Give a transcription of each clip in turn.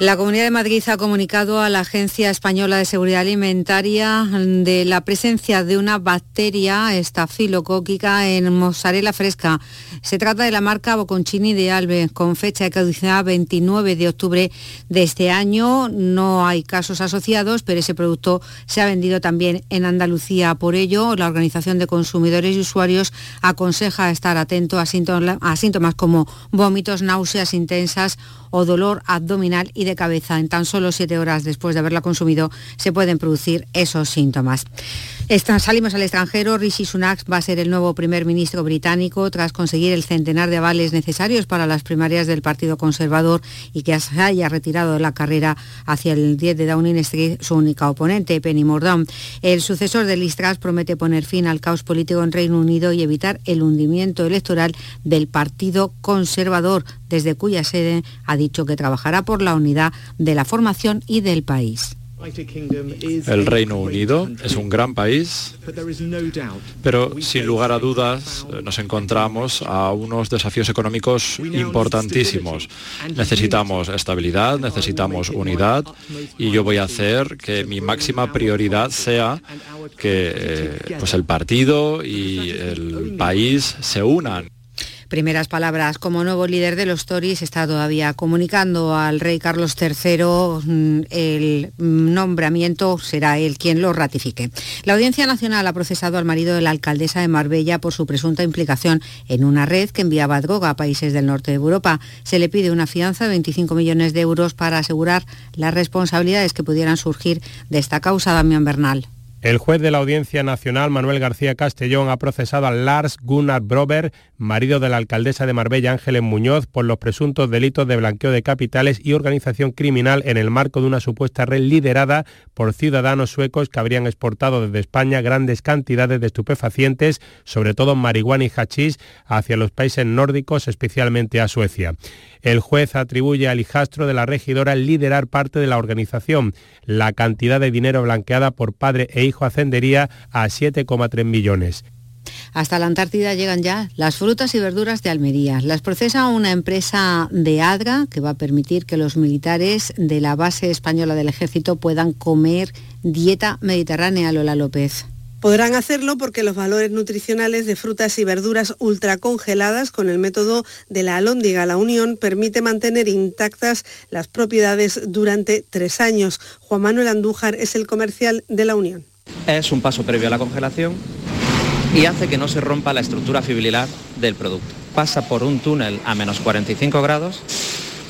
La Comunidad de Madrid ha comunicado a la Agencia Española de Seguridad Alimentaria de la presencia de una bacteria estafilocóquica en mozzarella fresca. Se trata de la marca Bocconchini de Albe, con fecha de caducidad 29 de octubre de este año. No hay casos asociados, pero ese producto se ha vendido también en Andalucía. Por ello, la Organización de Consumidores y Usuarios aconseja estar atento a síntomas como vómitos, náuseas intensas o dolor abdominal y de cabeza. En tan solo siete horas después de haberla consumido se pueden producir esos síntomas. salimos al extranjero. Rishi Sunak va a ser el nuevo primer ministro británico tras conseguir el centenar de avales necesarios para las primarias del Partido Conservador y que se haya retirado de la carrera hacia el 10 de Downing Street su única oponente, Penny Mordaunt. El sucesor de Liz Truss promete poner fin al caos político en Reino Unido y evitar el hundimiento electoral del Partido Conservador, desde cuya sede ha dicho que trabajará por la unidad de la formación y del país. El Reino Unido es un gran país, pero sin lugar a dudas eh, nos encontramos a unos desafíos económicos importantísimos. Necesitamos estabilidad, necesitamos unidad y yo voy a hacer que mi máxima prioridad sea que eh, pues el partido y el país se unan primeras palabras. Como nuevo líder de los Tories está todavía comunicando al rey Carlos III mm, el nombramiento, será él quien lo ratifique. La Audiencia Nacional ha procesado al marido de la alcaldesa de Marbella por su presunta implicación en una red que enviaba droga a países del norte de Europa. Se le pide una fianza de 25 millones de euros para asegurar las responsabilidades que pudieran surgir de esta causa, Damián Bernal. El juez de la Audiencia Nacional, Manuel García Castellón, ha procesado a Lars Gunnar Brober, marido de la alcaldesa de Marbella, Ángeles Muñoz, por los presuntos delitos de blanqueo de capitales y organización criminal en el marco de una supuesta red liderada por ciudadanos suecos que habrían exportado desde España grandes cantidades de estupefacientes, sobre todo marihuana y hachís, hacia los países nórdicos, especialmente a Suecia. El juez atribuye al hijastro de la regidora liderar parte de la organización. La cantidad de dinero blanqueada por padre e hijo ascendería a 7,3 millones. Hasta la Antártida llegan ya las frutas y verduras de Almería. Las procesa una empresa de Adra que va a permitir que los militares de la base española del ejército puedan comer dieta mediterránea, Lola López. Podrán hacerlo porque los valores nutricionales de frutas y verduras ultracongeladas con el método de la alóndiga La Unión permite mantener intactas las propiedades durante tres años. Juan Manuel Andújar es el comercial de La Unión. Es un paso previo a la congelación y hace que no se rompa la estructura fibrilar del producto. Pasa por un túnel a menos 45 grados,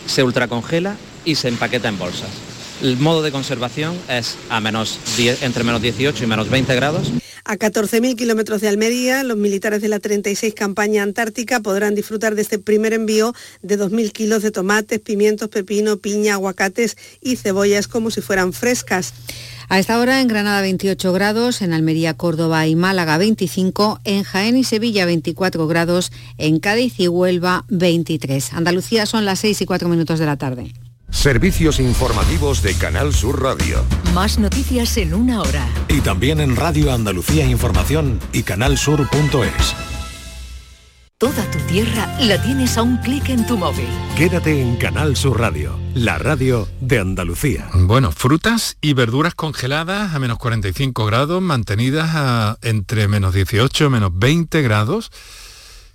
se ultracongela y se empaqueta en bolsas. El modo de conservación es a menos entre menos 18 y menos 20 grados. A 14.000 kilómetros de Almería, los militares de la 36 campaña antártica podrán disfrutar de este primer envío de 2.000 kilos de tomates, pimientos, pepino, piña, aguacates y cebollas como si fueran frescas. A esta hora en Granada 28 grados, en Almería, Córdoba y Málaga 25, en Jaén y Sevilla 24 grados, en Cádiz y Huelva 23. Andalucía son las 6 y 4 minutos de la tarde. Servicios informativos de Canal Sur Radio. Más noticias en una hora. Y también en Radio Andalucía Información y canalsur.es. Toda tu tierra la tienes a un clic en tu móvil. Quédate en Canal Sur Radio, la radio de Andalucía. Bueno, frutas y verduras congeladas a menos 45 grados, mantenidas a entre menos 18 menos 20 grados.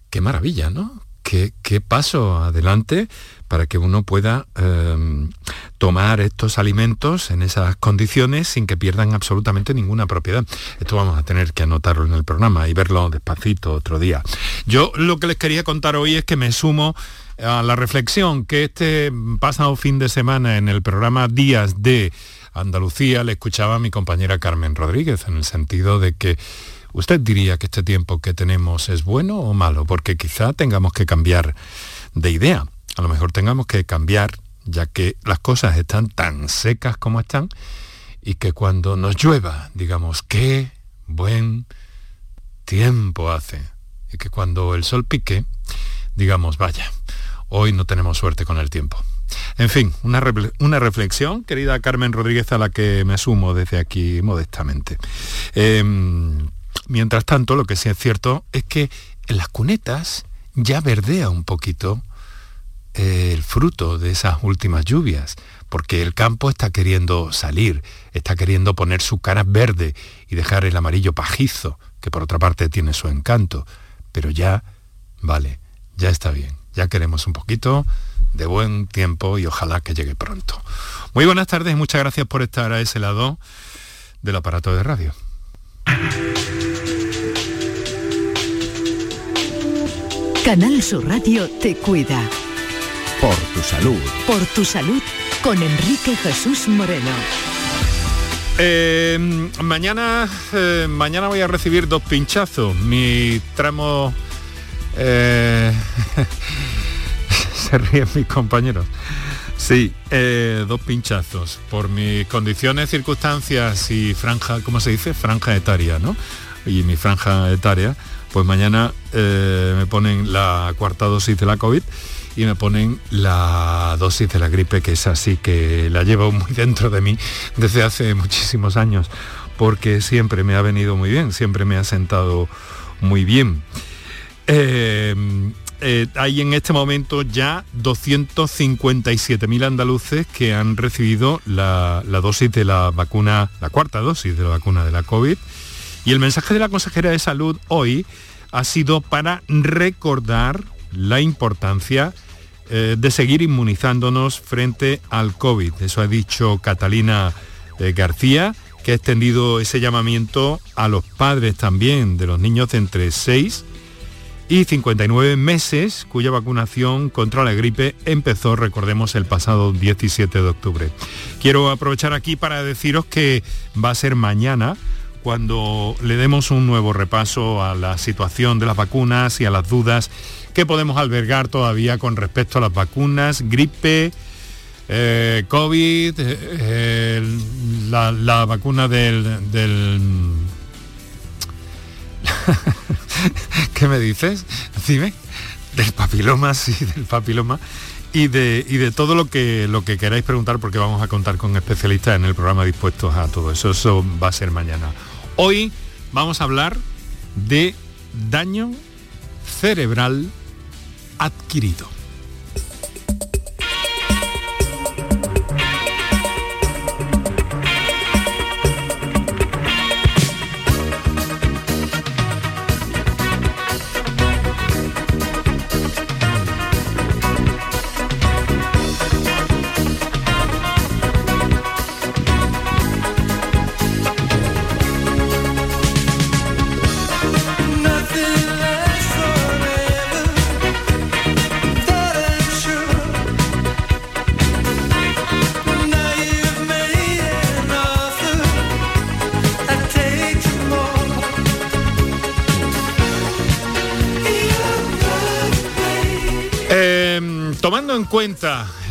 Qué maravilla, ¿no? Qué, qué paso adelante para que uno pueda em, tomar estos alimentos en esas condiciones sin que pierdan absolutamente ninguna propiedad. Esto vamos a tener que anotarlo en el programa y verlo despacito otro día. Yo lo que les quería contar hoy es que me sumo a la reflexión que este pasado fin de semana en el programa Días de Andalucía le escuchaba a mi compañera Carmen Rodríguez en el sentido de que usted diría que este tiempo que tenemos es bueno o malo, porque quizá tengamos que cambiar de idea a lo mejor tengamos que cambiar, ya que las cosas están tan secas como están, y que cuando nos llueva, digamos, qué buen tiempo hace, y que cuando el sol pique, digamos, vaya, hoy no tenemos suerte con el tiempo. En fin, una, reflexión, querida Carmen Rodríguez, a la que me sumo desde aquí modestamente. Em, mientras tanto, lo que sí es cierto es que en las cunetas ya verdea un poquito eh, el fruto de esas últimas lluvias, porque el campo está queriendo salir, está queriendo poner su cara verde y dejar el amarillo pajizo, que por otra parte tiene su encanto, pero ya, vale, ya está bien, ya queremos un poquito de buen tiempo y ojalá que llegue pronto. Muy buenas tardes muchas gracias por estar a ese lado del aparato de radio. Canal Sur Radio te cuida. Por tu salud. Por tu salud con Enrique Jesús Moreno. Eh, mañana, eh, mañana voy a recibir dos pinchazos. Mi tramo... Eh, se ríen mis compañeros. Sí, dos pinchazos. Por mis condiciones, circunstancias y franja, ¿cómo se dice? Franja etaria, ¿no? Y mi franja etaria, pues mañana me ponen la cuarta dosis de la COVID y me ponen la dosis de la gripe, que es así que la llevo muy dentro de mí desde hace muchísimos años, porque siempre me ha venido muy bien, siempre me ha sentado muy bien. Eh, eh, hay en este momento ya 257.000 andaluces que han recibido la, dosis de la vacuna, la cuarta dosis de la vacuna de la COVID. Y el mensaje de la consejera de salud hoy ha sido para recordar la importancia eh, de seguir inmunizándonos frente al COVID. Eso ha dicho Catalina eh, García, que ha extendido ese llamamiento a los padres también de los niños entre 6 y 59 meses, cuya vacunación contra la gripe empezó, recordemos, el pasado 17 de octubre. Quiero aprovechar aquí para deciros que va a ser mañana cuando le demos un nuevo repaso a la situación de las vacunas y a las dudas que podemos albergar todavía con respecto a las vacunas, gripe, eh, COVID, eh, la, vacuna del... del... ¿Qué me dices? Dime. Del papiloma, sí, del papiloma. Y de, y de todo lo que, lo que queráis preguntar, porque vamos a contar con especialistas en el programa dispuestos a todo eso. Eso va a ser mañana. Hoy vamos a hablar de daño cerebral adquirido.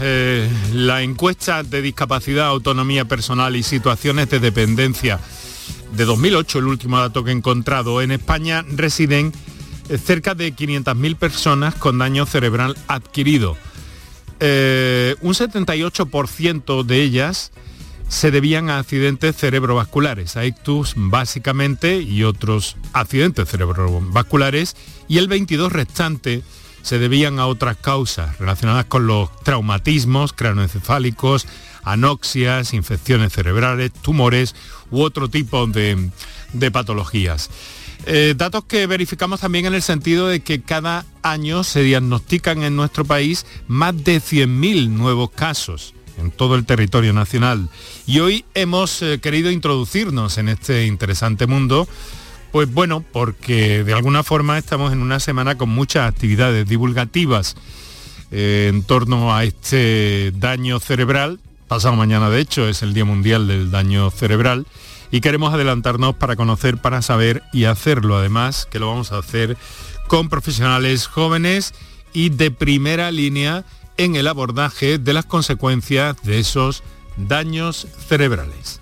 Eh, la encuesta de discapacidad, autonomía personal y situaciones de dependencia de 2008, el último dato que he encontrado, en España residen eh, cerca de 500.000 personas con daño cerebral adquirido. Eh, un 78% de ellas se debían a accidentes cerebrovasculares, a ictus básicamente y otros accidentes cerebrovasculares, y el 22 restante se debían a otras causas relacionadas con los traumatismos cranoencefálicos, anoxias, infecciones cerebrales, tumores u otro tipo de, patologías. Eh, datos que verificamos también en el sentido de que cada año se diagnostican en nuestro país más de 100.000 nuevos casos en todo el territorio nacional. Y hoy hemos eh, querido introducirnos en este interesante mundo pues bueno, porque de alguna forma estamos en una semana con muchas actividades divulgativas eh, en torno a este daño cerebral. Pasado mañana, de hecho, es el Día Mundial del Daño Cerebral. Y queremos adelantarnos para conocer, para saber y hacerlo además, que lo vamos a hacer con profesionales jóvenes y de primera línea en el abordaje de las consecuencias de esos daños cerebrales.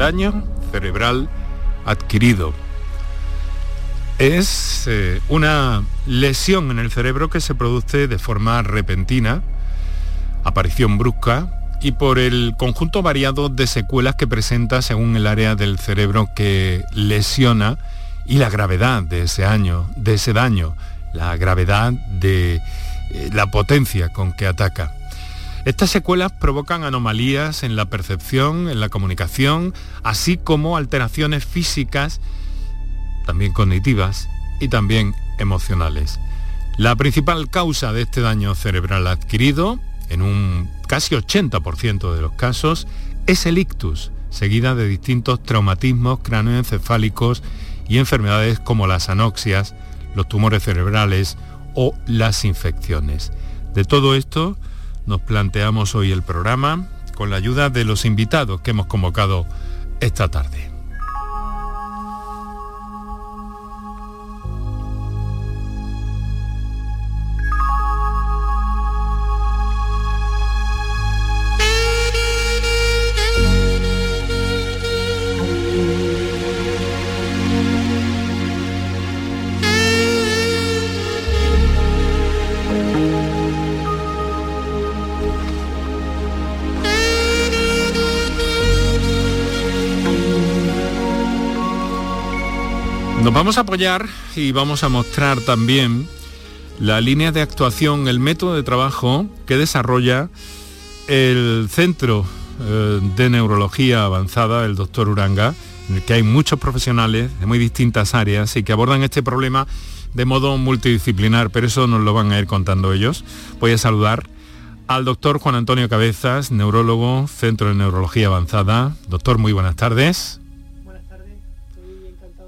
Daño cerebral adquirido. Es eh, una lesión en el cerebro que se produce de forma repentina, aparición brusca y por el conjunto variado de secuelas que presenta según el área del cerebro que lesiona y la gravedad de ese año, de ese daño, la gravedad de eh, la potencia con que ataca. Estas secuelas provocan anomalías en la percepción, en la comunicación, así como alteraciones físicas, también cognitivas y también emocionales. La principal causa de este daño cerebral adquirido, en un casi 80% de los casos, es el ictus, seguida de distintos traumatismos cráneoencefálicos y enfermedades como las anoxias, los tumores cerebrales o las infecciones. De todo esto nos planteamos hoy el programa con la ayuda de los invitados que hemos convocado esta tarde. Vamos a apoyar y vamos a mostrar también la línea de actuación, el método de trabajo que desarrolla el Centro eh, de Neurología Avanzada, el doctor Uranga, en el que hay muchos profesionales de muy distintas áreas y que abordan este problema de modo multidisciplinar, pero eso nos lo van a ir contando ellos. Voy a saludar al doctor Juan Antonio Cabezas, neurólogo, Centro de Neurología Avanzada. Doctor, muy buenas tardes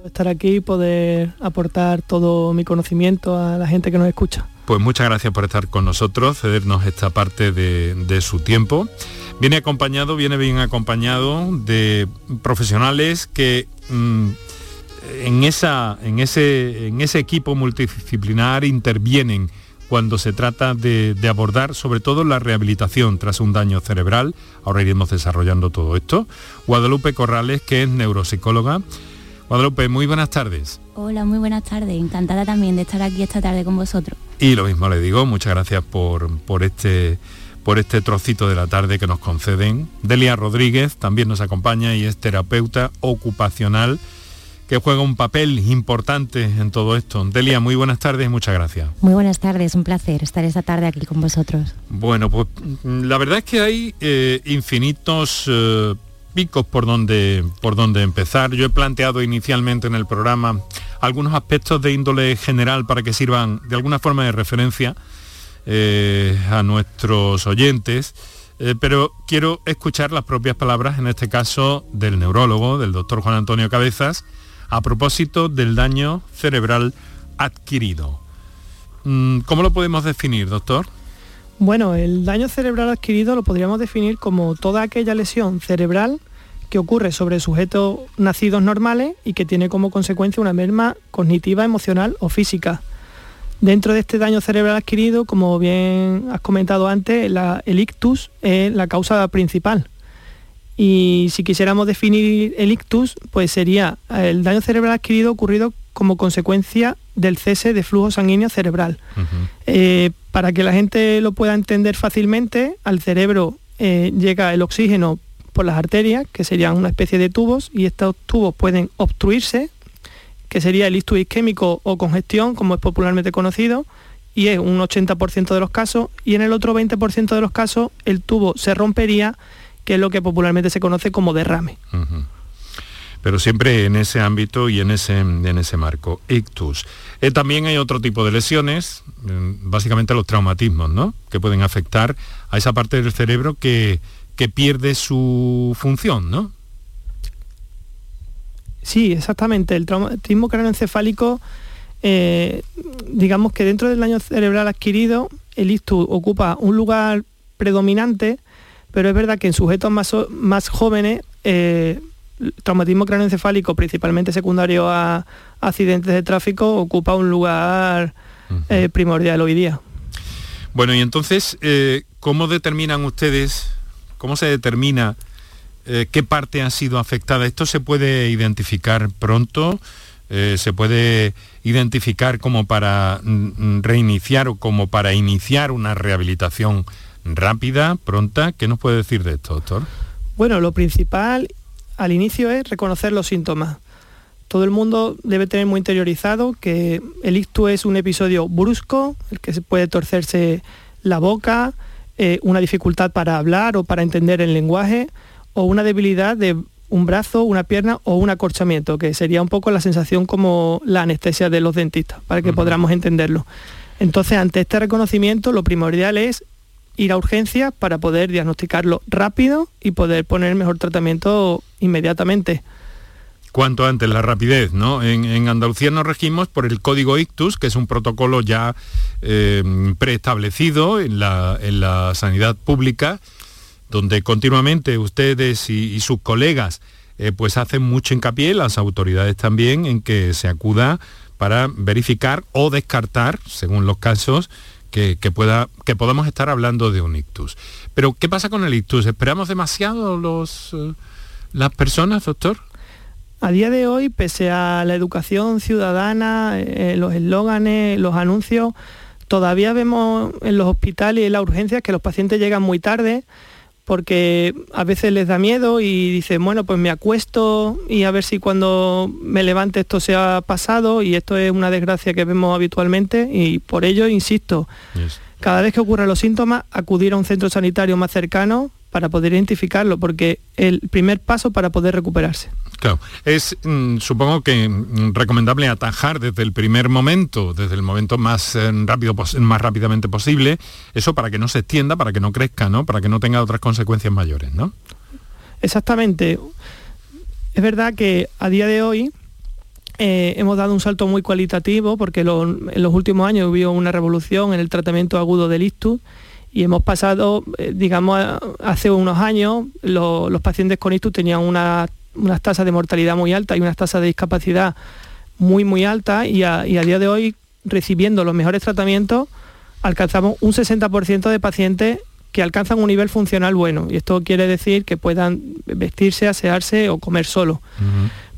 estar aquí y poder aportar todo mi conocimiento a la gente que nos escucha. Pues muchas gracias por estar con nosotros, cedernos esta parte de, su tiempo. Viene acompañado, viene bien acompañado de profesionales que mm, en, esa, en, ese, en ese equipo multidisciplinar intervienen cuando se trata de, de, abordar sobre todo la rehabilitación tras un daño cerebral. Ahora iremos desarrollando todo esto. Guadalupe Corrales, que es neuropsicóloga Guadalupe, muy buenas tardes. Hola, muy buenas tardes. Encantada también de estar aquí esta tarde con vosotros. Y lo mismo le digo, muchas gracias por, por este por este trocito de la tarde que nos conceden. Delia Rodríguez también nos acompaña y es terapeuta ocupacional que juega un papel importante en todo esto. Delia, muy buenas tardes y muchas gracias. Muy buenas tardes, un placer estar esta tarde aquí con vosotros. Bueno, pues la verdad es que hay eh, infinitos eh, picos por donde, por empezar. Yo he planteado inicialmente en el programa algunos aspectos de índole general para que sirvan de alguna forma de referencia eh, a nuestros oyentes, eh, pero quiero escuchar las propias palabras, en este caso del neurólogo, del doctor Juan Antonio Cabezas, a propósito del daño cerebral adquirido. Mm, ¿Cómo lo podemos definir, doctor? Bueno, el daño cerebral adquirido lo podríamos definir como toda aquella lesión cerebral que ocurre sobre sujetos nacidos normales y que tiene como consecuencia una merma cognitiva, emocional o física. Dentro de este daño cerebral adquirido, como bien has comentado antes, el ictus es la causa principal. Y si quisiéramos definir el ictus, pues sería el daño cerebral adquirido ocurrido como consecuencia del cese de flujo sanguíneo cerebral. Eh, para que la gente lo pueda entender fácilmente, al cerebro eh, llega el oxígeno por las arterias, que serían una especie de tubos, y estos tubos pueden obstruirse, que sería el ictus isquémico o congestión, como es popularmente conocido, y es un 80% de los casos, y en el otro 20% de los casos el tubo se rompería, que es lo que popularmente se conoce como derrame pero siempre en ese ámbito y en ese, en ese marco. Ictus. Eh, también hay otro tipo de lesiones, mm, básicamente los traumatismos, ¿no? Que pueden afectar a esa parte del cerebro que, que pierde su función, ¿no? Sí, exactamente. El traumatismo craneoencefálico, eh, digamos que dentro del daño cerebral adquirido, el ictus ocupa un lugar predominante, pero es verdad que en sujetos más, más jóvenes eh, traumatismo craneoencefálico, principalmente secundario a accidentes de tráfico, ocupa un lugar eh, primordial hoy día. Bueno, y entonces, eh, ¿cómo determinan ustedes, cómo se determina eh, qué parte ha sido afectada? ¿Esto se puede identificar pronto? ¿Se puede identificar como para reiniciar o como para iniciar una rehabilitación rápida, pronta? ¿Qué nos puede decir de esto, doctor? Bueno, lo principal al inicio es reconocer los síntomas. Todo el mundo debe tener muy interiorizado que el ictus es un episodio brusco, el que se puede torcerse la boca, eh, una dificultad para hablar o para entender el lenguaje, o una debilidad de un brazo, una pierna o un acorchamiento, que sería un poco la sensación como la anestesia de los dentistas, para que podamos entenderlo. Entonces, ante este reconocimiento, lo primordial es ir a urgencias para poder diagnosticarlo rápido y poder poner mejor tratamiento inmediatamente. Cuanto antes, la rapidez, ¿no? En, Andalucía nos regimos por el código ICTUS, que es un protocolo ya eh, preestablecido en la, sanidad pública, donde continuamente ustedes y, sus colegas eh, pues hacen mucho hincapié, las autoridades también, en que se acuda para verificar o descartar, según los casos, que, pueda, que podamos estar hablando de un ictus. Pero, ¿qué pasa con el ictus? ¿Esperamos demasiado los, eh, las personas, doctor? A día de hoy, pese a la educación ciudadana, eh, los eslóganes, los anuncios, todavía vemos en los hospitales y en las urgencias que los pacientes llegan muy tarde porque a veces les da miedo y dicen, bueno, pues me acuesto y a ver si cuando me levante esto se ha pasado y esto es una desgracia que vemos habitualmente y por ello, insisto, cada vez que ocurran los síntomas, acudir a un centro sanitario más cercano para poder identificarlo, porque el primer paso para poder recuperarse. Claro, es mm, supongo que mm, recomendable atajar desde el primer momento, desde el momento más eh, rápido, más rápidamente posible, eso para que no se extienda, para que no crezca, ¿no? Para que no tenga otras consecuencias mayores, ¿no? Exactamente. Es verdad que a día de hoy eh, hemos dado un salto muy cualitativo porque en los últimos años hubo una revolución en el tratamiento agudo del ictus y hemos pasado, eh, digamos, hace unos años los pacientes con ictus tenían una unas tasas de mortalidad muy altas y unas tasas de discapacidad muy, muy altas y a, día de hoy, recibiendo los mejores tratamientos, alcanzamos un 60% de pacientes que alcanzan un nivel funcional bueno. Y esto quiere decir que puedan vestirse, asearse o comer solo.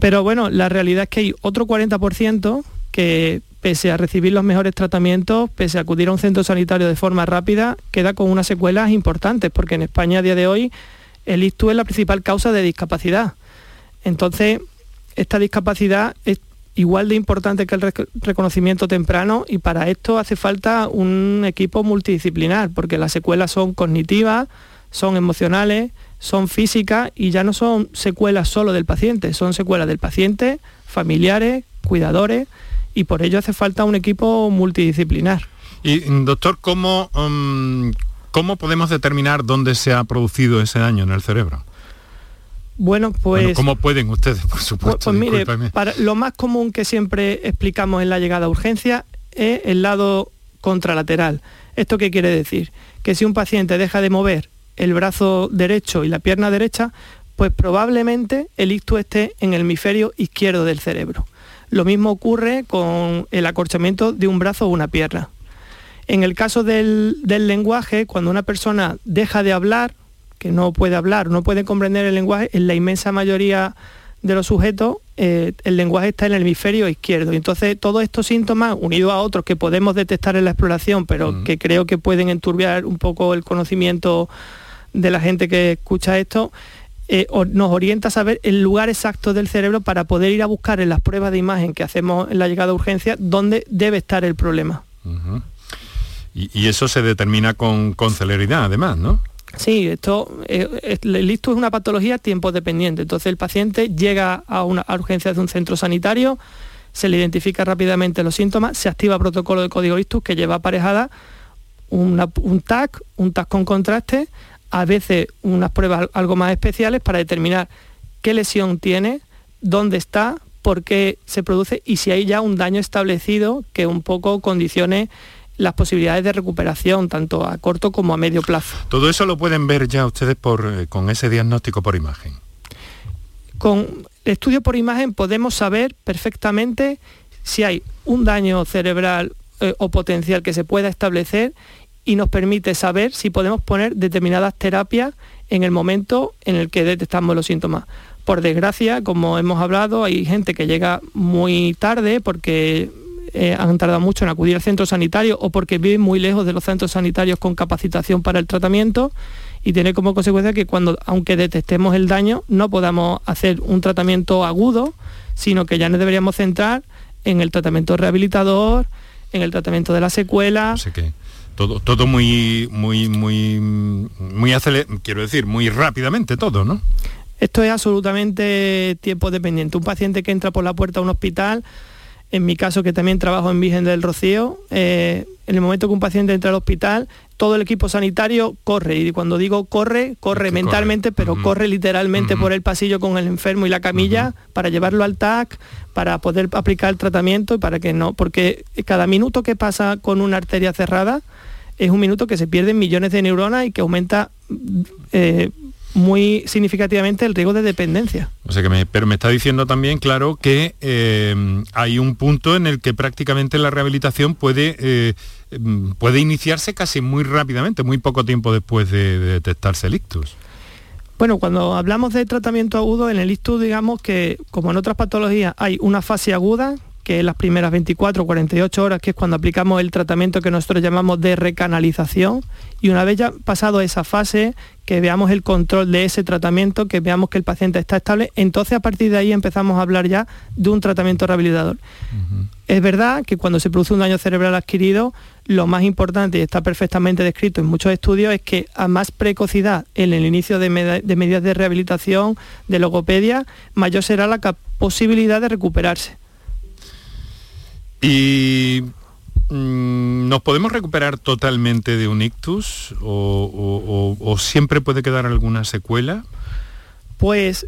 Pero bueno, la realidad es que hay otro 40% que pese a recibir los mejores tratamientos, pese a acudir a un centro sanitario de forma rápida, queda con unas secuelas importantes, porque en España a día de hoy el ISTU es la principal causa de discapacidad. Entonces, esta discapacidad es igual de importante que el reconocimiento temprano y para esto hace falta un equipo multidisciplinar, porque las secuelas son cognitivas, son emocionales, son físicas y ya no son secuelas solo del paciente, son secuelas del paciente, familiares, cuidadores y por ello hace falta un equipo multidisciplinar. Y doctor, ¿cómo, mm, ¿cómo podemos determinar dónde se ha producido ese daño en el cerebro? Bueno, pues... ¿Cómo pueden ustedes, por supuesto? Pues, mire, para, lo más común que siempre explicamos en la llegada a urgencia es el lado contralateral. ¿Esto qué quiere decir? Que si un paciente deja de mover el brazo derecho y la pierna derecha, pues probablemente el ictus esté en el hemisferio izquierdo del cerebro. Lo mismo ocurre con el acorchamiento de un brazo o una pierna. En el caso del, del lenguaje, cuando una persona deja de hablar, que no puede hablar, no puede comprender el lenguaje, en la inmensa mayoría de los sujetos eh, el lenguaje está en el hemisferio izquierdo. Y entonces todos estos síntomas, unidos a otros que podemos detectar en la exploración, pero que creo que pueden enturbiar un poco el conocimiento de la gente que escucha esto, eh, nos orienta a saber el lugar exacto del cerebro para poder ir a buscar en las pruebas de imagen que hacemos en la llegada a urgencia dónde debe estar el problema. y, eso se determina con, con celeridad, además, ¿no? Sí, esto, eh, el ictus es una patología tiempo dependiente. Entonces el paciente llega a una urgencia de un centro sanitario, se le identifica rápidamente los síntomas, se activa protocolo de código ictus que lleva aparejada un TAC, un TAC con contraste, a veces unas pruebas algo más especiales para determinar qué lesión tiene, dónde está, por qué se produce y si hay ya un daño establecido que un poco condicione las posibilidades de recuperación, tanto a corto como a medio plazo. Todo eso lo pueden ver ya ustedes por, eh, con ese diagnóstico por imagen. con estudio por imagen podemos saber perfectamente si hay un daño cerebral eh, o potencial que se pueda establecer y nos permite saber si podemos poner determinadas terapias en el momento en el que detectamos los síntomas. Por desgracia, como hemos hablado, hay gente que llega muy tarde porque eh, han tardado mucho en acudir al centro sanitario o porque viven muy lejos de los centros sanitarios con capacitación para el tratamiento y tiene como consecuencia que cuando, aunque detectemos el daño, no podamos hacer un tratamiento agudo, sino que ya nos deberíamos centrar en el tratamiento rehabilitador, en el tratamiento de la secuela. Todo, todo muy, muy, muy, muy quiero decir, muy rápidamente todo, ¿no? Esto es absolutamente tiempo dependiente. Un paciente que entra por la puerta de un hospital en mi caso que también trabajo en Virgen del Rocío, eh, en el momento que un paciente entra al hospital, todo el equipo sanitario corre, y cuando digo corre, corre mentalmente, pero corre literalmente por el pasillo con el enfermo y la camilla para llevarlo al TAC, para poder aplicar el tratamiento y para que no, porque cada minuto que pasa con una arteria cerrada es un minuto que se pierden millones de neuronas y que aumenta eh, muy significativamente el riesgo de dependencia. O sea que me, pero me está diciendo también, claro, que eh, hay un punto en el que prácticamente la rehabilitación puede, eh, puede iniciarse casi muy rápidamente, muy poco tiempo después de, detectarse el ictus. Bueno, cuando hablamos de tratamiento agudo, en el ictus digamos que, como en otras patologías, hay una fase aguda, que es las primeras 24 o 48 horas, que es cuando aplicamos el tratamiento que nosotros llamamos de recanalización. Y una vez ya pasado esa fase, que veamos el control de ese tratamiento, que veamos que el paciente está estable, entonces a partir de ahí empezamos a hablar ya de un tratamiento rehabilitador. Es verdad que cuando se produce un daño cerebral adquirido, lo más importante, y está perfectamente descrito en muchos estudios, es que a más precocidad en el inicio de, de medidas de rehabilitación, de logopedia, mayor será la posibilidad de recuperarse. ¿Y mm, nos podemos recuperar totalmente de un ictus o, siempre puede quedar alguna secuela? Pues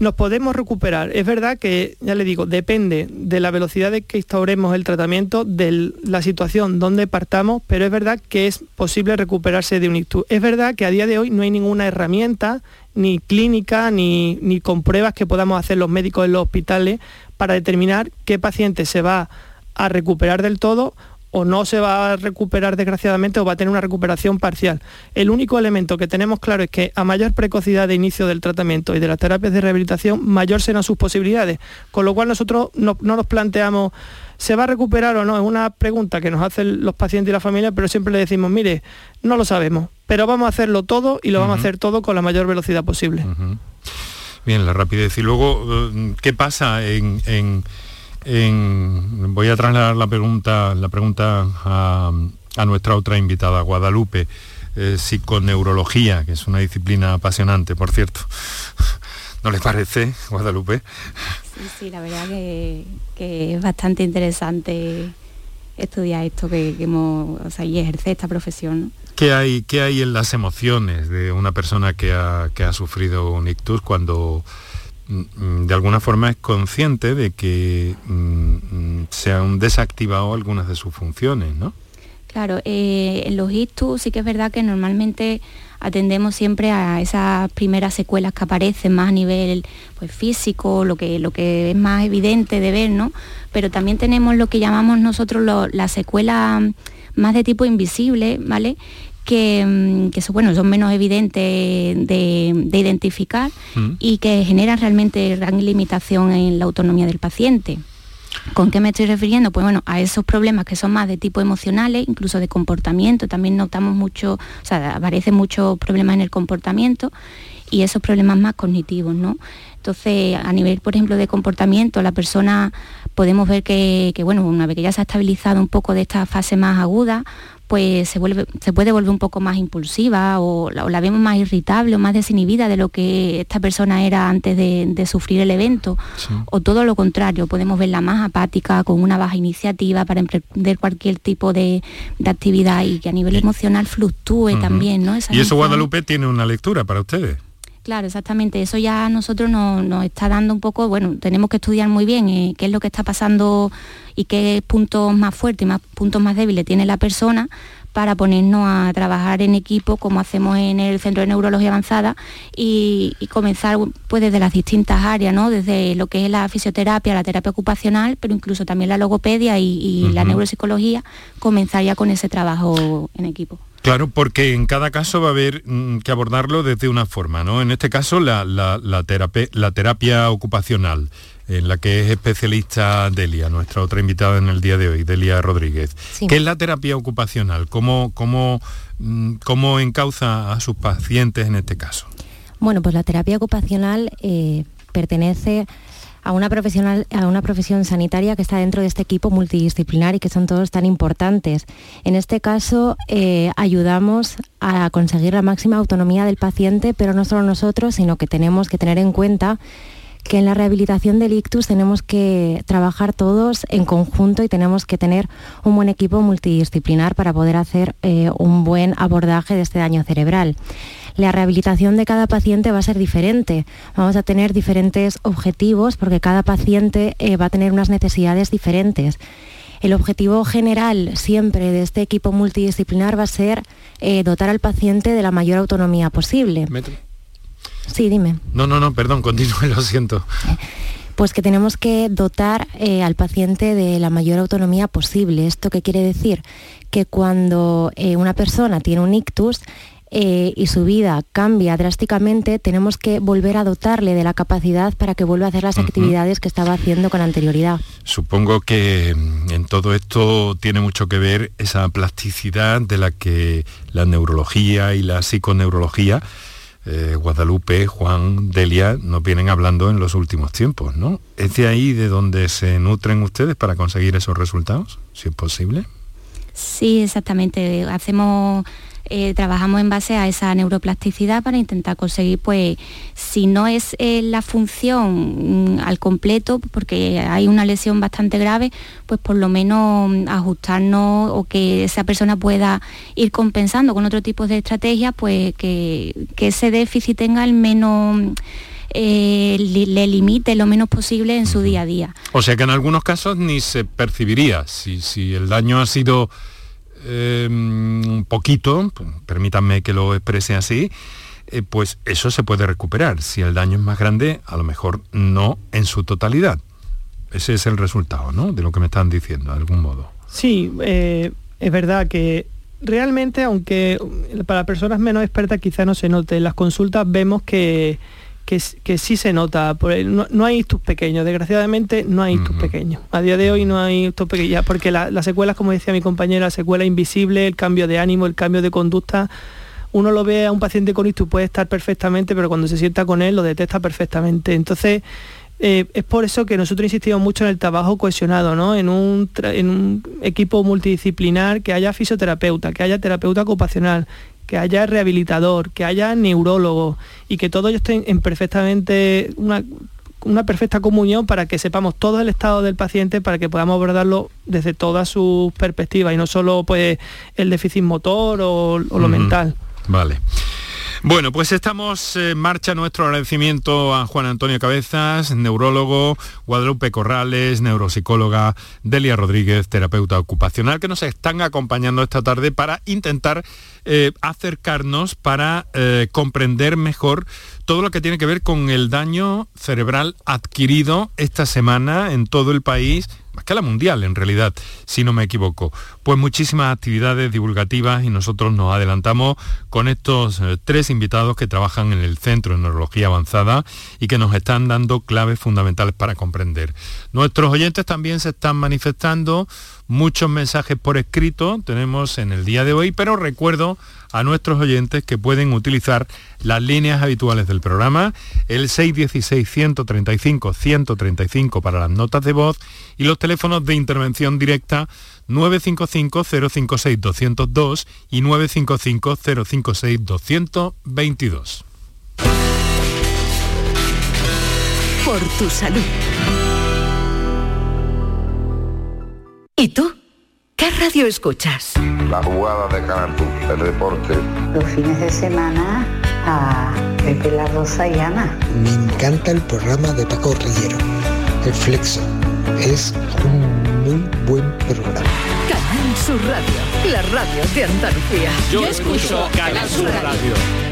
nos podemos recuperar. Es verdad que, ya le digo, depende de la velocidad de que instauremos el tratamiento, de la situación donde partamos, pero es verdad que es posible recuperarse de un ictus. Es verdad que a día de hoy no hay ninguna herramienta, ni clínica, ni, ni con pruebas que podamos hacer los médicos en los hospitales para determinar qué paciente se va a recuperar del todo o no se va a recuperar desgraciadamente o va a tener una recuperación parcial. El único elemento que tenemos claro es que a mayor precocidad de inicio del tratamiento y de las terapias de rehabilitación, mayor serán sus posibilidades. Con lo cual nosotros no, nos planteamos, ¿se va a recuperar o no? Es una pregunta que nos hacen los pacientes y la familia, pero siempre le decimos, mire, no lo sabemos, pero vamos a hacerlo todo y lo vamos a hacer todo con la mayor velocidad posible. Bien, la rapidez. Y luego, eh, ¿qué pasa en voy a trasladar la pregunta, la pregunta a, nuestra otra invitada, Guadalupe, eh, psiconeurología, que es una disciplina apasionante, por cierto. ¿No les parece, Guadalupe? Sí, sí, la verdad que, es bastante interesante estudiar esto que, hemos, o sea, y ejercer esta profesión. ¿Qué hay, ¿Qué hay en las emociones de una persona que ha, que ha sufrido un ictus cuando de alguna forma es consciente de que mm, mm, se han desactivado algunas de sus funciones, ¿no? Claro, eh, en los ictus sí que es verdad que normalmente atendemos siempre a esas primeras secuelas que aparecen más a nivel pues, físico, lo que, lo que es más evidente de ver, ¿no? Pero también tenemos lo que llamamos nosotros la secuela más de tipo invisible, ¿vale? Que, mm, son, bueno, son menos evidentes de, identificar mm. y que generan realmente gran limitación en la autonomía del paciente. ¿Con qué me estoy refiriendo? Pues bueno, a esos problemas que son más de tipo emocionales, incluso de comportamiento, también notamos mucho, o sea, aparecen muchos problemas en el comportamiento y esos problemas más cognitivos, ¿no? Entonces, a nivel, por ejemplo, de comportamiento, la persona podemos ver que, que, bueno, una vez que ya se ha estabilizado un poco de esta fase más aguda, pues se, vuelve, se puede volver un poco más impulsiva o la, vemos más irritable o más desinhibida de lo que esta persona era antes de, sufrir el evento. O todo lo contrario, podemos verla más apática, con una baja iniciativa para emprender cualquier tipo de, actividad y que a nivel emocional fluctúe también. ¿no? y eso Guadalupe tiene una lectura para ustedes. Claro, exactamente. Eso ya a nosotros nos, está dando un poco, bueno, tenemos que estudiar muy bien eh, qué es lo que está pasando y qué puntos más fuertes y más puntos más débiles tiene la persona para ponernos a trabajar en equipo como hacemos en el Centro de Neurología Avanzada y, comenzar pues desde las distintas áreas, ¿no? desde lo que es la fisioterapia, la terapia ocupacional, pero incluso también la logopedia y, la neuropsicología, comenzar ya con ese trabajo en equipo. Claro, porque en cada caso va a haber mm, que abordarlo desde una forma, ¿no? En este caso la, terapia, la terapia ocupacional, en la que es especialista Delia, nuestra otra invitada en el día de hoy, Delia Rodríguez. ¿Qué es la terapia ocupacional? ¿Cómo, cómo, mm, cómo encauza a sus pacientes en este caso? Bueno, pues la terapia ocupacional eh, pertenece a una, profesional, a una profesión sanitaria que está dentro de este equipo multidisciplinar y que son todos tan importantes. En este caso, eh, ayudamos a conseguir la máxima autonomía del paciente, pero no solo nosotros, sino que tenemos que tener en cuenta que en la rehabilitación del ictus tenemos que trabajar todos en conjunto y tenemos que tener un buen equipo multidisciplinar para poder hacer eh, un buen abordaje de este daño cerebral la rehabilitación de cada paciente va a ser diferente. Vamos a tener diferentes objetivos porque cada paciente eh, va a tener unas necesidades diferentes. El objetivo general siempre de este equipo multidisciplinar va a ser eh, dotar al paciente de la mayor autonomía posible. Sí, dime. No, no, no, perdón, continúe, lo siento. Pues que tenemos que dotar eh, al paciente de la mayor autonomía posible. ¿Esto qué quiere decir? Que cuando una persona tiene un ictus, eh, y su vida cambia drásticamente, tenemos que volver a dotarle de la capacidad para que vuelva a hacer las actividades que estaba haciendo con anterioridad. Supongo que mm, en todo esto tiene mucho que ver esa plasticidad de la que la neurología y la psiconeurología eh, Guadalupe, Juan, Delia nos vienen hablando en los últimos tiempos, ¿no? ¿Es de ahí de donde se nutren ustedes para conseguir esos resultados, si es posible? Sí, exactamente. Hacemos eh, trabajamos en base a esa neuroplasticidad para intentar conseguir, pues, si no es eh, la función mm, al completo, porque hay una lesión bastante grave, pues por lo menos mm, ajustarnos o que esa persona pueda ir compensando con otro tipo de estrategias, pues que, ese déficit tenga el menos... Eh, le limite lo menos posible en su día a día. O sea que en algunos casos ni se percibiría si, si el daño ha sido un em, poquito, permítanme que lo exprese así, eh, pues eso se puede recuperar. Si el daño es más grande, a lo mejor no en su totalidad. Ese es el resultado, ¿no? De lo que me están diciendo, de algún modo. Sí, eh, es verdad que realmente, aunque para personas menos expertas quizá no se note, en las consultas vemos que que, sí se nota. No, hay ictus pequeños, desgraciadamente no hay ictus pequeños. A día de hoy no hay ictus pequeños, porque las secuelas, como decía mi compañera, la secuela invisible, el cambio de ánimo, el cambio de conducta, uno lo ve a un paciente con ictus, puede estar perfectamente, pero cuando se sienta con él lo detecta perfectamente. Entonces, eh, es por eso que nosotros insistimos mucho en el trabajo cohesionado, ¿no? en, un en un equipo multidisciplinar, que haya fisioterapeuta, que haya terapeuta ocupacional, que haya rehabilitador, que haya neurólogo y que todo ello esté en perfectamente una, perfecta comunión para que sepamos todo el estado del paciente para que podamos abordarlo desde todas sus perspectivas y no solo pues el déficit motor o, lo mental. Vale. Bueno, pues estamos en marcha nuestro agradecimiento a Juan Antonio Cabezas, neurólogo, Guadalupe Corrales, neuropsicóloga, Delia Rodríguez, terapeuta ocupacional, que nos están acompañando esta tarde para intentar eh, acercarnos, para eh, comprender mejor todo lo que tiene que ver con el daño cerebral adquirido esta semana en todo el país más que la mundial en realidad, si no me equivoco. Pues muchísimas actividades divulgativas y nosotros nos adelantamos con estos eh, tres invitados que trabajan en el Centro de Neurología Avanzada y que nos están dando claves fundamentales para comprender. Nuestros oyentes también se están manifestando muchos mensajes por escrito tenemos en el día de hoy, pero recuerdo a nuestros oyentes que pueden utilizar las líneas habituales del programa, el 616-135-135 para las notas de voz y los teléfonos de intervención directa 955-056-202 y 955-056-222. Por tu salud. ¿Y tú? ¿Qué radio escuchas? La jugada de Canal el deporte. Los fines de semana a Pepe La Rosa y Ana. Me encanta el programa de Paco Rillero, El Flexo. Es un muy buen programa. Canal Sur Radio, la radio de Andalucía. Yo escucho Canal Sur Radio.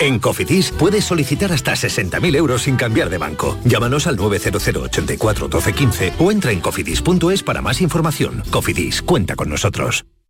En Cofidis puedes solicitar hasta 60.000 euros sin cambiar de banco. Llámanos al 900 84 12 15 o entra en cofidis.es para más información. Cofidis, cuenta con nosotros.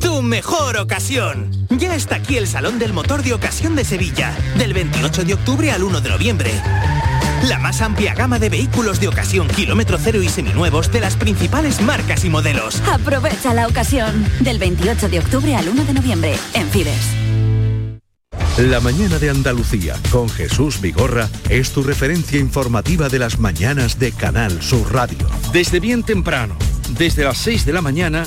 tu mejor ocasión. Ya está aquí el Salón del Motor de Ocasión de Sevilla, del 28 de octubre al 1 de noviembre. La más amplia gama de vehículos de ocasión kilómetro cero y seminuevos de las principales marcas y modelos. Aprovecha la ocasión del 28 de octubre al 1 de noviembre en Fides. La mañana de Andalucía con Jesús Vigorra es tu referencia informativa de las mañanas de Canal Sur Radio. Desde bien temprano, desde las 6 de la mañana,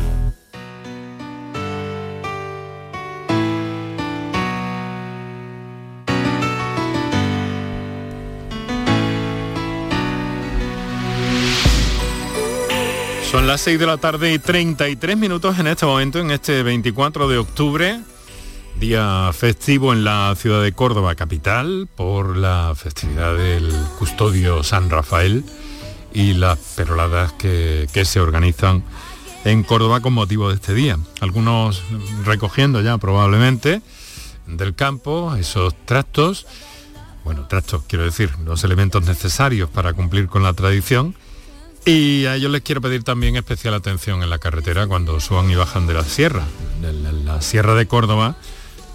Las 6 de la tarde y 33 minutos en este momento, en este 24 de octubre, día festivo en la ciudad de Córdoba, capital, por la festividad del custodio San Rafael y las peroladas que, que se organizan en Córdoba con motivo de este día. Algunos recogiendo ya probablemente del campo esos tractos, bueno, tractos quiero decir, los elementos necesarios para cumplir con la tradición y a ellos les quiero pedir también especial atención en la carretera cuando suban y bajan de la sierra. La, sierra de Córdoba,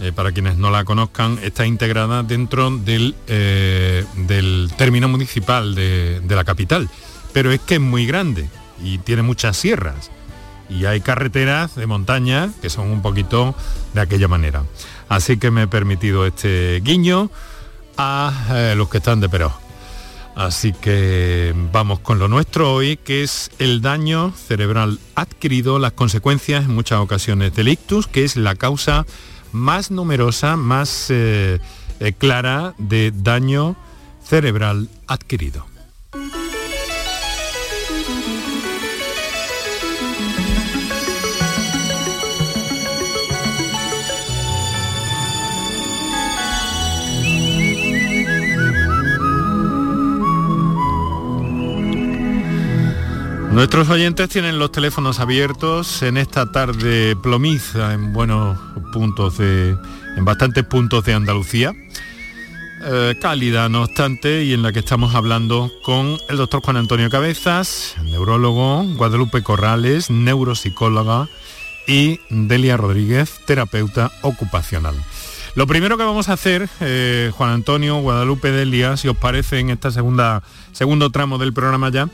eh, para quienes no la conozcan, está integrada dentro del, eh, del término municipal de, de la capital. Pero es que es muy grande y tiene muchas sierras. Y hay carreteras de montaña que son un poquito de aquella manera. Así que me he permitido este guiño a eh, los que están de Perú. Así que vamos con lo nuestro hoy, que es el daño cerebral adquirido, las consecuencias en muchas ocasiones del ictus, que es la causa más numerosa, más eh, eh, clara de daño cerebral adquirido. Nuestros oyentes tienen los teléfonos abiertos en esta tarde plomiza en buenos puntos de, en bastantes puntos de Andalucía. Eh, cálida, no obstante, y en la que estamos hablando con el doctor Juan Antonio Cabezas, neurólogo, Guadalupe Corrales, neuropsicóloga, y Delia Rodríguez, terapeuta ocupacional. Lo primero que vamos a hacer, eh, Juan Antonio, Guadalupe, Delia, si os parece, en segunda, segundo tramo del programa ya,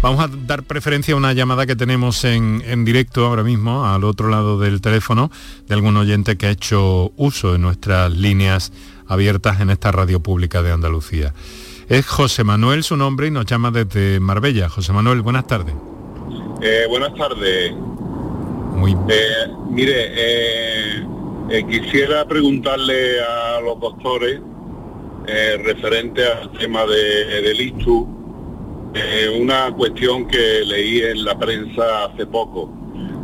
vamos a dar preferencia a una llamada que tenemos en, en, directo ahora mismo, al otro lado del teléfono, de algún oyente que ha hecho uso de nuestras líneas abiertas en esta radio pública de Andalucía. Es José Manuel su nombre y nos llama desde Marbella. José Manuel, buenas tardes. Eh, buenas tardes. Muy eh, Mire, eh, eh, quisiera preguntarle a los doctores eh, referente al tema de, del ISTU, eh, una cuestión que leí en la prensa hace poco.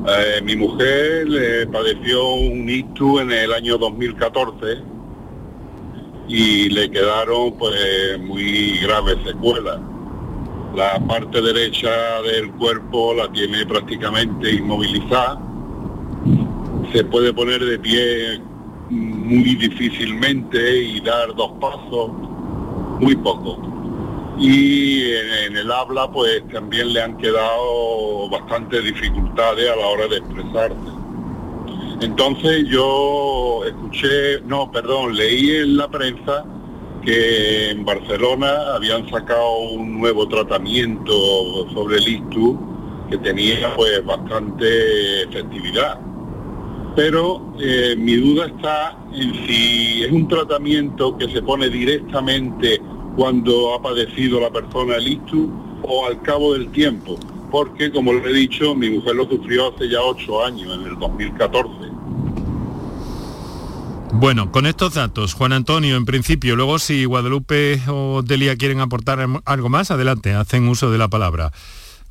Eh, mi mujer padeció un ISTU en el año 2014 y le quedaron pues muy graves secuelas. La parte derecha del cuerpo la tiene prácticamente inmovilizada. Se puede poner de pie muy difícilmente y dar dos pasos, muy poco. Y en, el habla pues también le han quedado bastantes dificultades a la hora de expresarse. Entonces yo escuché, no, perdón, leí en la prensa que en Barcelona habían sacado un nuevo tratamiento sobre el ISTU que tenía pues bastante efectividad. Pero eh, mi duda está en si es un tratamiento que se pone directamente cuando ha padecido la persona el ISTU o al cabo del tiempo, porque como le he dicho, mi mujer lo sufrió hace ya ocho años, en el 2014. Bueno, con estos datos, Juan Antonio, en principio, luego si Guadalupe o Delia quieren aportar algo más, adelante, hacen uso de la palabra.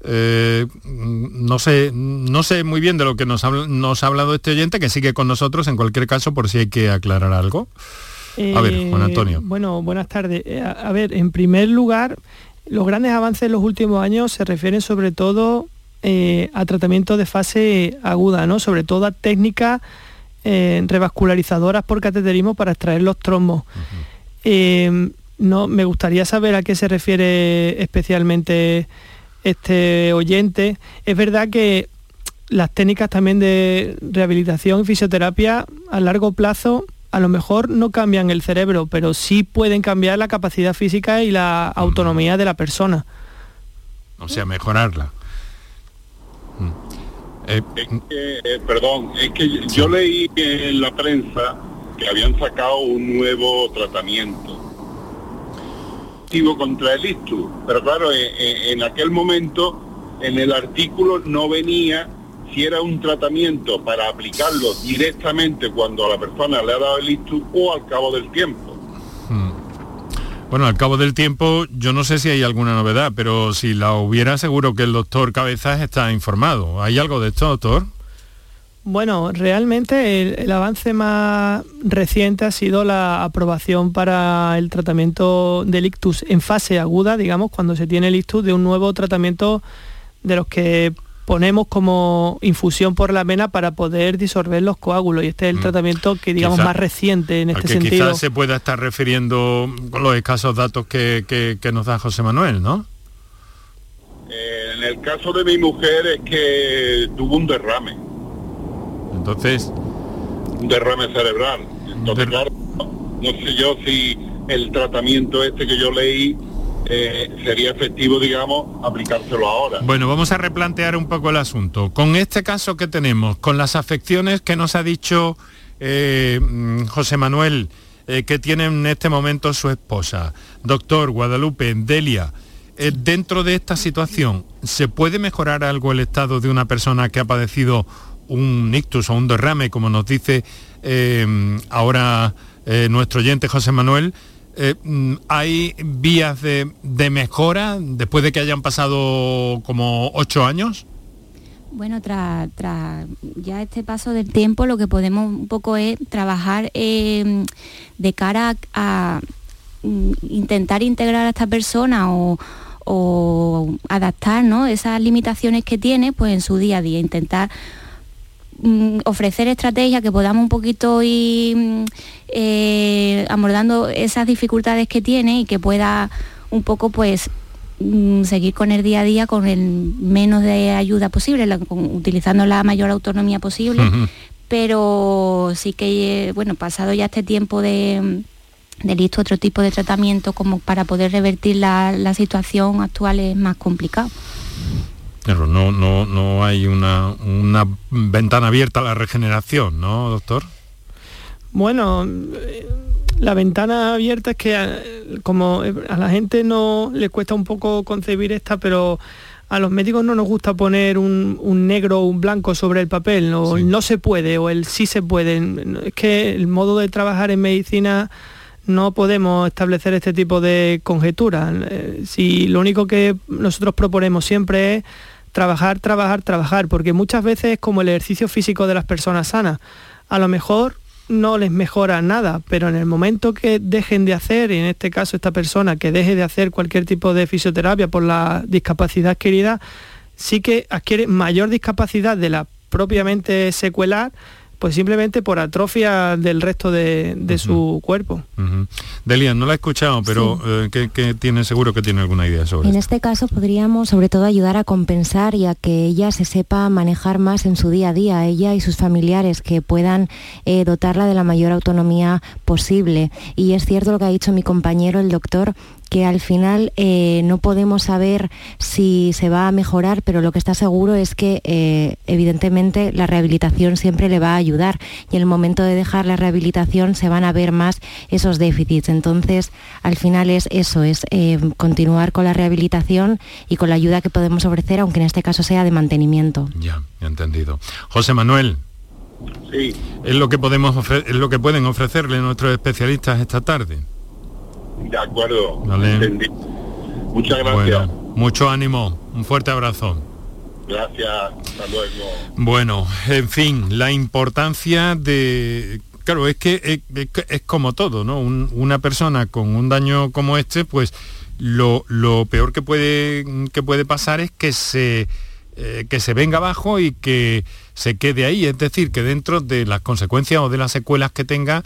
Eh, no sé no sé muy bien de lo que nos ha, nos ha hablado este oyente que sigue con nosotros en cualquier caso por si hay que aclarar algo. A ver Juan Antonio. Eh, bueno buenas tardes. Eh, a, a ver en primer lugar los grandes avances en los últimos años se refieren sobre todo eh, a tratamiento de fase aguda no sobre todo a técnicas revascularizadoras por cateterismo para extraer los trombos no me gustaría saber a qué se refiere especialmente este oyente. Es verdad que las técnicas también de rehabilitación y fisioterapia a largo plazo a lo mejor no cambian el cerebro, pero sí pueden cambiar la capacidad física y la autonomía de la persona. o sea mejorarla Mm. Eh, Es que, eh, perdón, es que yo leí en la prensa que habían sacado un nuevo tratamiento activo contra el ISTU, pero claro, en, en- en aquel momento en el artículo no venía si era un tratamiento para aplicarlo directamente cuando a la persona le ha dado el ISTU o al cabo del tiempo. Bueno, al cabo del tiempo, yo no sé si hay alguna novedad, pero si la hubiera, seguro que el doctor Cabezas está informado. ¿Hay algo de esto, doctor? Bueno, realmente el, el avance más reciente ha sido la aprobación para el tratamiento del ictus en fase aguda, digamos, cuando se tiene el ictus de un nuevo tratamiento de los que ponemos como infusión por la vena para poder disolver los coágulos y este es el tratamiento que digamos Quizá- más reciente en este que sentido. quizás se pueda estar refiriendo con los escasos datos que, que- que nos da José Manuel, ¿no? Eh, en el caso de mi mujer es que tuvo un derrame, Entonces, un derrame cerebral. Entonces, claro, no, sé yo si el tratamiento este que yo leí eh, sería efectivo, digamos, aplicárselo ahora. bueno, vamos a replantear un poco el asunto. Con este caso que tenemos, con las afecciones que nos ha dicho eh, mm, José Manuel, eh, que tiene en este momento su esposa, doctor Guadalupe, Delia, dentro de esta situación, ¿se puede mejorar algo el estado de una persona que ha padecido un ictus o un derrame, como nos dice eh, ahora eh, nuestro oyente José Manuel? Eh, mm, ¿Hay vías de, mejora después de que hayan pasado como ocho años? Bueno, tras ya este paso del tiempo, lo que podemos un poco es trabajar de cara a, a, mm, intentar integrar a esta persona o, o adaptar ¿no? esas limitaciones que tiene pues en su día a día, intentar mm, ofrecer estrategias que podamos un poquito ir mm, eh, abordando esas dificultades que tiene y que pueda un poco pues mm, seguir con el día a día con el menos de ayuda posible, utilizando la mayor autonomía posible, pero sí que, bueno, pasado ya este tiempo de, de listo otro tipo de tratamiento como para poder revertir la, situación actual es más complicado. Pero no, no, no hay una, una ventana abierta a la regeneración, ¿no, doctor? Bueno, la ventana abierta es que eh, como a la gente no le cuesta un poco concebir esta, pero a los médicos no nos gusta poner un, negro o un blanco sobre el papel, o no se puede o el sí se puede. Es que el modo de trabajar en medicina no podemos establecer este tipo de conjeturas. Eh, si lo único que nosotros proponemos siempre es trabajar, trabajar, trabajar, porque muchas veces es como el ejercicio físico de las personas sanas. A lo mejor no les mejora nada, pero en el momento que dejen de hacer, y en este caso esta persona que deje de hacer cualquier tipo de fisioterapia por la discapacidad adquirida, sí que adquiere mayor discapacidad de la propiamente secuelar, pues simplemente por atrofia del resto de, su cuerpo. Delia, no la he escuchado, pero eh, ¿qué, tiene seguro que tiene alguna idea sobre En este caso podríamos sobre todo ayudar a compensar y a que ella se sepa manejar más en su día a día, ella y sus familiares, que puedan eh, dotarla de la mayor autonomía posible. Y es cierto lo que ha dicho mi compañero, el doctor, que al final eh, no podemos saber si se va a mejorar, pero lo que está seguro es que eh, evidentemente la rehabilitación siempre le va a ayudar y en el momento de dejar la rehabilitación se van a ver más esos déficits. Entonces, al final es eso, es eh, continuar con la rehabilitación y con la ayuda que podemos ofrecer, aunque en este caso sea de mantenimiento. Ya, entendido. José Manuel. Sí. Es lo que podemos es lo que pueden ofrecerle nuestros especialistas esta tarde. De acuerdo. Muchas gracias. mucho ánimo. Un fuerte abrazo. Gracias. Hasta luego. Bueno, en fin, la importancia de claro, es que es, como todo, ¿no? una persona con un daño como este, pues lo, peor que puede, que puede pasar es que se, eh, que se venga abajo y que se quede ahí. Es decir, que dentro de las consecuencias o de las secuelas que tenga,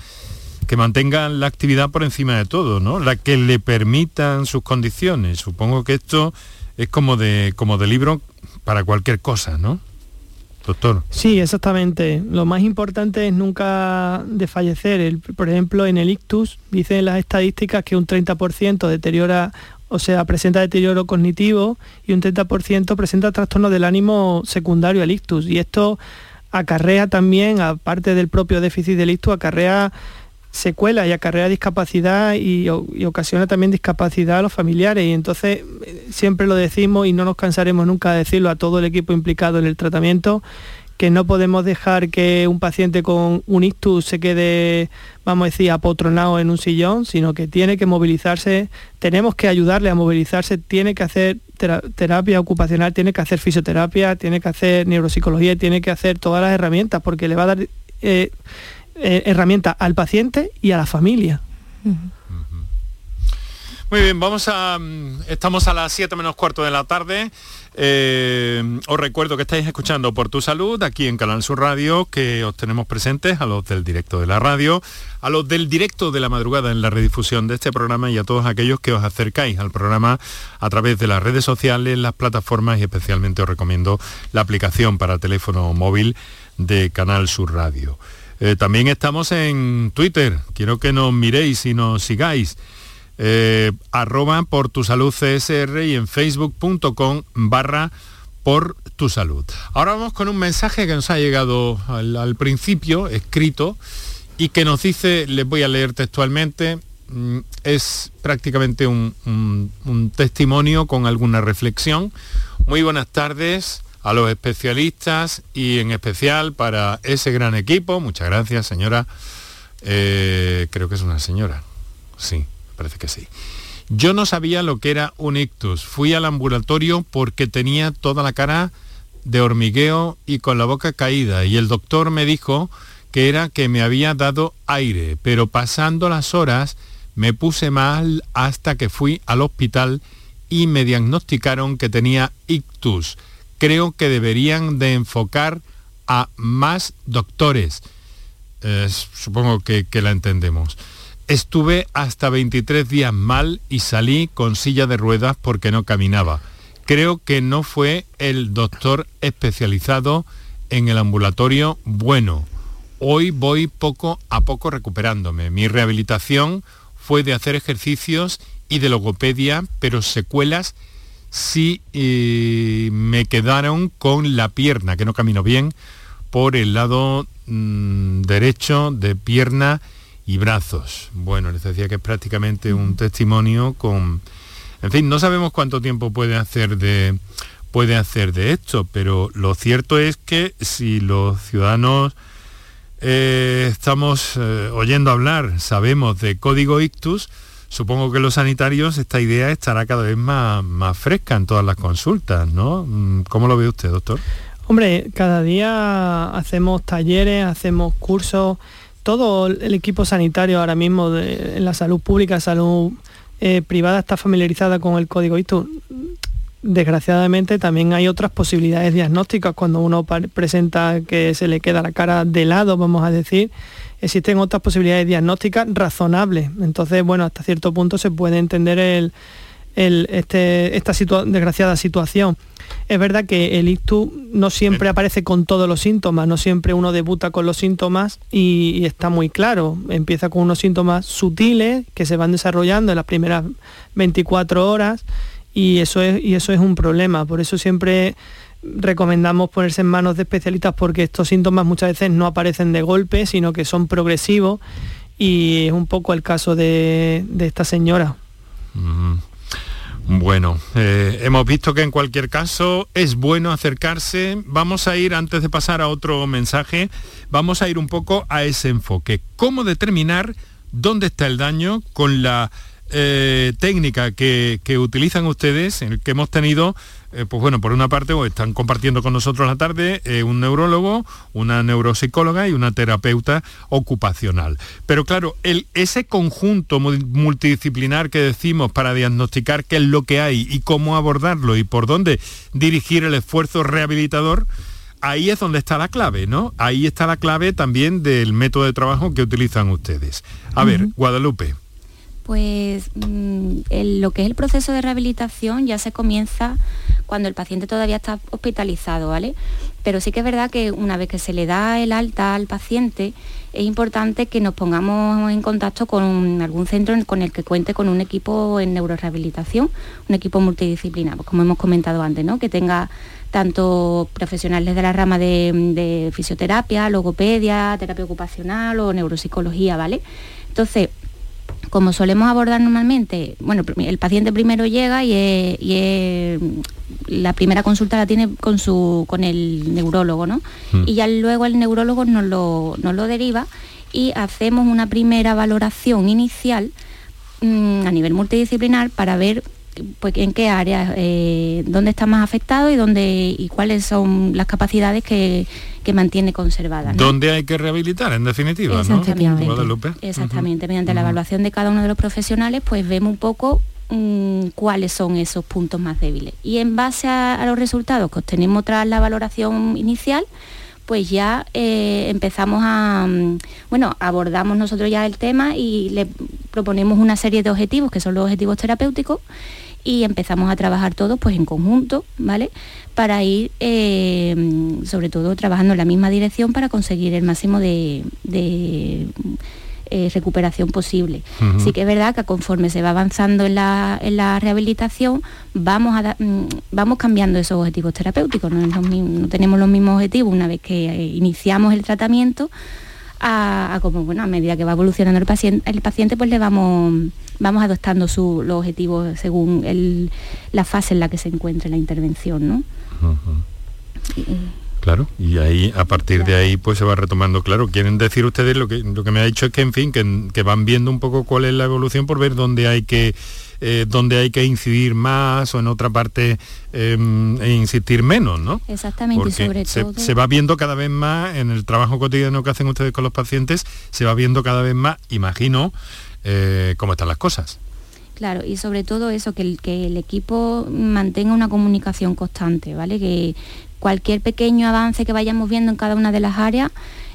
que mantengan la actividad por encima de todo, ¿no? La que le permitan sus condiciones. Supongo que esto es como de, como de libro para cualquier cosa, ¿no? Doctor. Sí, exactamente. Lo más importante es nunca desfallecer. por ejemplo, en el ictus dicen las estadísticas que un 30% deteriora, o sea, presenta deterioro cognitivo y un 30% presenta trastorno del ánimo secundario al ictus. Y esto acarrea también, aparte del propio déficit del ictus, acarrea secuela y acarrea discapacidad y, ocasiona también discapacidad a los familiares. Y entonces eh, siempre lo decimos y no nos cansaremos nunca de decirlo a todo el equipo implicado en el tratamiento, que no podemos dejar que un paciente con un ictus se quede, vamos a decir, apotronado en un sillón, sino que tiene que movilizarse, tenemos que ayudarle a movilizarse, tiene que hacer terapia ocupacional, tiene que hacer fisioterapia, tiene que hacer neuropsicología, tiene que hacer todas las herramientas, porque le va a dar... Eh, eh, herramienta al paciente y a la familia. Muy bien, vamos a. Mm, estamos a las 7 menos cuarto de la tarde. Eh, os recuerdo que estáis escuchando por tu salud aquí en Canal Sur Radio, que os tenemos presentes a los del directo de la radio, a los del directo de la madrugada en la redifusión de este programa y a todos aquellos que os acercáis al programa a través de las redes sociales, las plataformas y especialmente os recomiendo la aplicación para teléfono móvil de Canal Sur Radio. Eh, también estamos en Twitter. Quiero que nos miréis y nos sigáis. Eh, arroba por tu salud CSR y en facebook.com barra por tu salud. Ahora vamos con un mensaje que nos ha llegado al, principio, escrito, y que nos dice, les voy a leer textualmente, mm, es prácticamente un testimonio con alguna reflexión. Muy buenas tardes a los especialistas y en especial para ese gran equipo. Muchas gracias, señora. Eh, creo que es una señora. Sí, parece que sí. Yo no sabía lo que era un ictus. Fui al ambulatorio porque tenía toda la cara de hormigueo y con la boca caída y el doctor me dijo que era que me había dado aire, pero pasando las horas me puse mal hasta que fui al hospital y me diagnosticaron que tenía ictus. Creo que deberían de enfocar a más doctores. Eh, supongo que, que la entendemos. Estuve hasta 23 días mal y salí con silla de ruedas porque no caminaba. Creo que no fue el doctor especializado en el ambulatorio bueno. Hoy voy poco a poco recuperándome. Mi rehabilitación fue de hacer ejercicios y de logopedia, pero secuelas sí eh, me quedaron con la pierna, que no camino bien, por el lado mm, derecho de pierna y brazos. Bueno, les decía que es prácticamente un testimonio con... En fin, no sabemos cuánto tiempo puede hacer de, puede hacer de esto, pero lo cierto es que si los ciudadanos eh, estamos eh, oyendo hablar, sabemos de código ictus, supongo que los sanitarios esta idea estará cada vez más, más fresca en todas las consultas, ¿no? Mm, ¿Cómo lo ve usted, doctor? Hombre, cada día hacemos talleres, hacemos cursos, todo el equipo sanitario ahora mismo de, en la salud pública, salud eh, privada está familiarizada con el código ITU. Desgraciadamente también hay otras posibilidades diagnósticas cuando uno presenta que se le queda la cara de lado, vamos a decir, existen otras posibilidades diagnósticas razonables. Entonces, bueno, hasta cierto punto se puede entender el, este, esta desgraciada situación. Es verdad que el ictus no siempre aparece con todos los síntomas, no siempre uno debuta con los síntomas y, está muy claro. Empieza con unos síntomas sutiles que se van desarrollando en las primeras 24 horas y eso es, y eso es un problema. Por eso siempre recomendamos ponerse en manos de especialistas porque estos síntomas muchas veces no aparecen de golpe, sino que son progresivos y es un poco el caso de, esta señora. Bueno, eh, hemos visto que en cualquier caso es bueno acercarse. Vamos a ir, antes de pasar a otro mensaje, vamos a ir un poco a ese enfoque. ¿Cómo determinar dónde está el daño con la eh, técnica que, utilizan ustedes, en el que hemos tenido, eh, pues bueno, por una parte pues están compartiendo con nosotros la tarde eh, un neurólogo, una neuropsicóloga y una terapeuta ocupacional. Pero claro, el, ese conjunto multidisciplinar que decimos para diagnosticar qué es lo que hay y cómo abordarlo y por dónde dirigir el esfuerzo rehabilitador, ahí es donde está la clave, ¿no? Ahí está la clave también del método de trabajo que utilizan ustedes. A ver, Guadalupe. Pues mm, lo que es el proceso de rehabilitación ya se comienza cuando el paciente todavía está hospitalizado, ¿vale? Pero sí que es verdad que una vez que se le da el alta al paciente, es importante que nos pongamos en contacto con algún centro con el que cuente con un equipo en neurorehabilitación, un equipo multidisciplinar, pues como hemos comentado antes, ¿no? Que tenga tanto profesionales de la rama de, de fisioterapia, logopedia, terapia ocupacional o neuropsicología, ¿vale? Entonces, como solemos abordar normalmente, bueno, el paciente primero llega y, la primera consulta la tiene con, su, con el neurólogo, ¿no? Mm. Y ya luego el neurólogo nos lo, lo deriva y hacemos una primera valoración inicial mm, a nivel multidisciplinar para ver pues, en qué áreas, eh, dónde está más afectado y, dónde, y cuáles son las capacidades que, mantiene conservadas. ¿Dónde hay que rehabilitar, en definitiva? Exactamente. Exactamente. Mediante la evaluación de cada uno de los profesionales, pues vemos un poco mm, cuáles son esos puntos más débiles. Y en base a, los resultados que obtenemos tras la valoración inicial, pues ya eh, empezamos a, mm, bueno, abordamos nosotros ya el tema y le proponemos una serie de objetivos, que son los objetivos terapéuticos, y empezamos a trabajar todos pues en conjunto, ¿vale? Para ir eh, sobre todo trabajando en la misma dirección para conseguir el máximo de, eh, recuperación posible. Sí que es verdad que conforme se va avanzando en la, rehabilitación, vamos, a mm, vamos cambiando esos objetivos terapéuticos, no, tenemos los mismos objetivos una vez que eh, iniciamos el tratamiento, a, como bueno, a medida que va evolucionando el paciente, el paciente pues le vamos vamos adoptando su, los objetivos según la fase en la que se encuentre la intervención, ¿no? Claro, y ahí a partir de ahí pues se va retomando, claro, quieren decir ustedes lo que lo que me ha dicho es que en fin, que, van viendo un poco cuál es la evolución por ver dónde hay que eh, dónde hay que incidir más o en otra parte em, e insistir menos, ¿no? Exactamente, sobre se, todo. Se va viendo cada vez más en el trabajo cotidiano que hacen ustedes con los pacientes, se va viendo cada vez más, imagino, eh, cómo están las cosas. Claro, y sobre todo eso, que el, que el equipo mantenga una comunicación constante, ¿vale? Que cualquier pequeño avance que vayamos viendo en cada una de las áreas,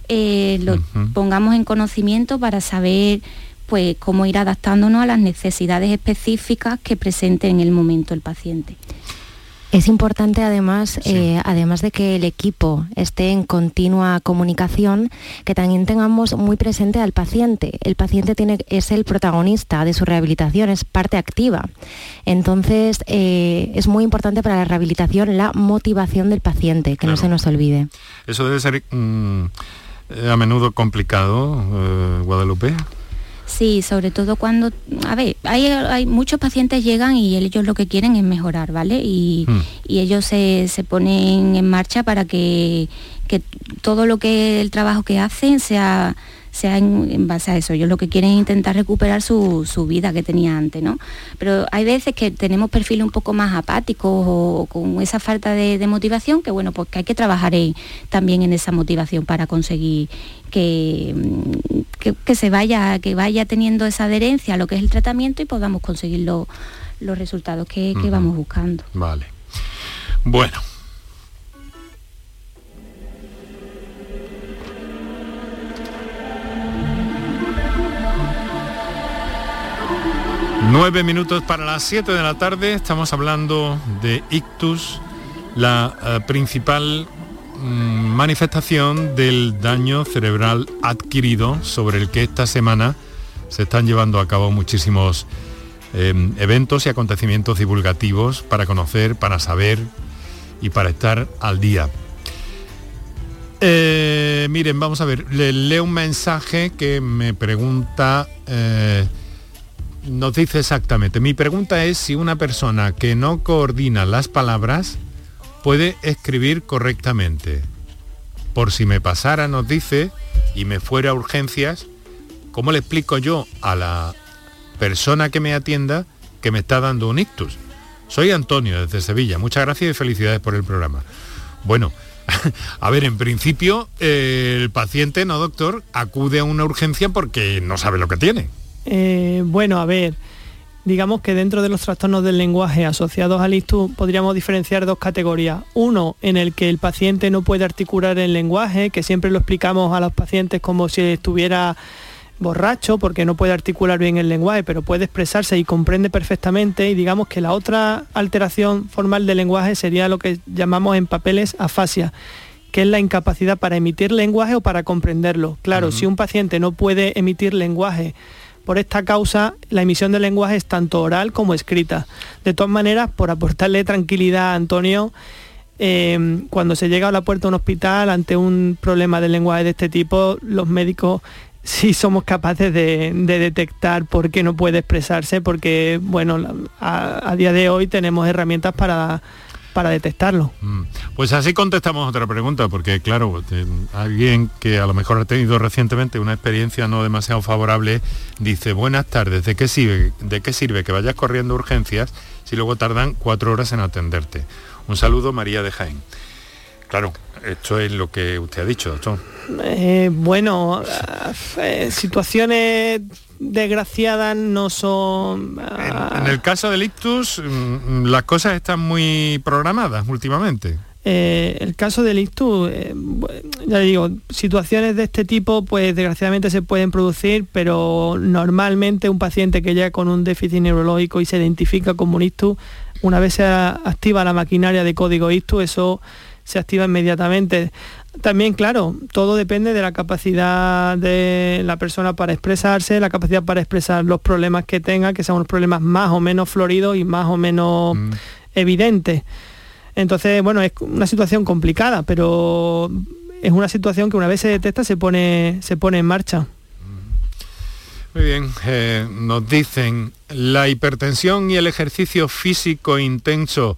eh, lo pongamos en conocimiento para saber pues cómo ir adaptándonos a las necesidades específicas que presente en el momento el paciente. Es importante además, eh, además de que el equipo esté en continua comunicación, que también tengamos muy presente al paciente. El paciente tiene, es el protagonista de su rehabilitación, es parte activa. Entonces, eh, es muy importante para la rehabilitación la motivación del paciente, que no se nos olvide. Eso debe ser mm, a menudo complicado, eh, Guadalupe. Sí, sobre todo cuando, a ver, hay, muchos pacientes llegan y ellos lo que quieren es mejorar, ¿vale? Y, hmm. ellos se, ponen en marcha para que, que todo lo que el trabajo que hacen sea sea en, base a eso. Ellos lo que quieren es intentar recuperar su, vida que tenía antes, ¿no? Pero hay veces que tenemos perfiles un poco más apáticos o con esa falta de, motivación, que bueno, pues que hay que trabajar también en esa motivación para conseguir que, que, se vaya, que vaya teniendo esa adherencia a lo que es el tratamiento y podamos conseguir los resultados que, que vamos buscando. Vale. Bueno, Nueve minutos para las 7 de la tarde, estamos hablando de ictus, la eh, principal mm, manifestación del daño cerebral adquirido sobre el que esta semana se están llevando a cabo muchísimos em, eventos y acontecimientos divulgativos para conocer, para saber y para estar al día. Eh, miren, vamos a ver, le leo un mensaje que me pregunta... Eh, nos dice exactamente, mi pregunta es si una persona que no coordina las palabras puede escribir correctamente. Por si me pasara, nos dice, y me fuera a urgencias, ¿cómo le explico yo a la persona que me atienda que me está dando un ictus? Soy Antonio desde Sevilla. Muchas gracias y felicidades por el programa. Bueno, a ver, en principio el paciente, no doctor, acude a una urgencia porque no sabe lo que tiene. Eh, bueno, a ver, digamos que dentro de los trastornos del lenguaje asociados al ictus podríamos diferenciar dos categorías. Uno en el que el paciente no puede articular el lenguaje, que siempre lo explicamos a los pacientes como si estuviera borracho porque no puede articular bien el lenguaje, pero puede expresarse y comprende perfectamente. Y digamos que la otra alteración formal del lenguaje sería lo que llamamos en papeles afasia, que es la incapacidad para emitir lenguaje o para comprenderlo. Claro, si un paciente no puede emitir lenguaje, por esta causa, la emisión del lenguaje es tanto oral como escrita. De todas maneras, por aportarle tranquilidad a Antonio, em, cuando se llega a la puerta de un hospital ante un problema de lenguaje de este tipo, los médicos sí somos capaces de, detectar por qué no puede expresarse, porque bueno, a día de hoy tenemos herramientas para para detectarlo. Mm. Pues así contestamos otra pregunta, porque claro, alguien que a lo mejor ha tenido recientemente una experiencia no demasiado favorable, dice, buenas tardes, ¿de qué sirve, de qué sirve que vayas corriendo urgencias si luego tardan cuatro horas en atenderte? Un saludo, María de Jaén. Claro, esto es lo que usted ha dicho, doctor. Eh, bueno, eh, situaciones desgraciadas no son... En, el caso del ictus, mm, las cosas están muy programadas últimamente. Eh, el caso del ictus, eh, ya digo, situaciones de este tipo pues desgraciadamente se pueden producir, pero normalmente un paciente que llega con un déficit neurológico y se identifica como un ictus, una vez se activa la maquinaria de código ictus, eso se activa inmediatamente. También, claro, todo depende de la capacidad de la persona para expresarse, la capacidad para expresar los problemas que tenga, que sean unos problemas más o menos floridos y más o menos mm. evidentes. Entonces, bueno, es una situación complicada, pero es una situación que una vez se detecta se pone, se pone en marcha. Muy bien, eh, nos dicen, ¿la hipertensión y el ejercicio físico intenso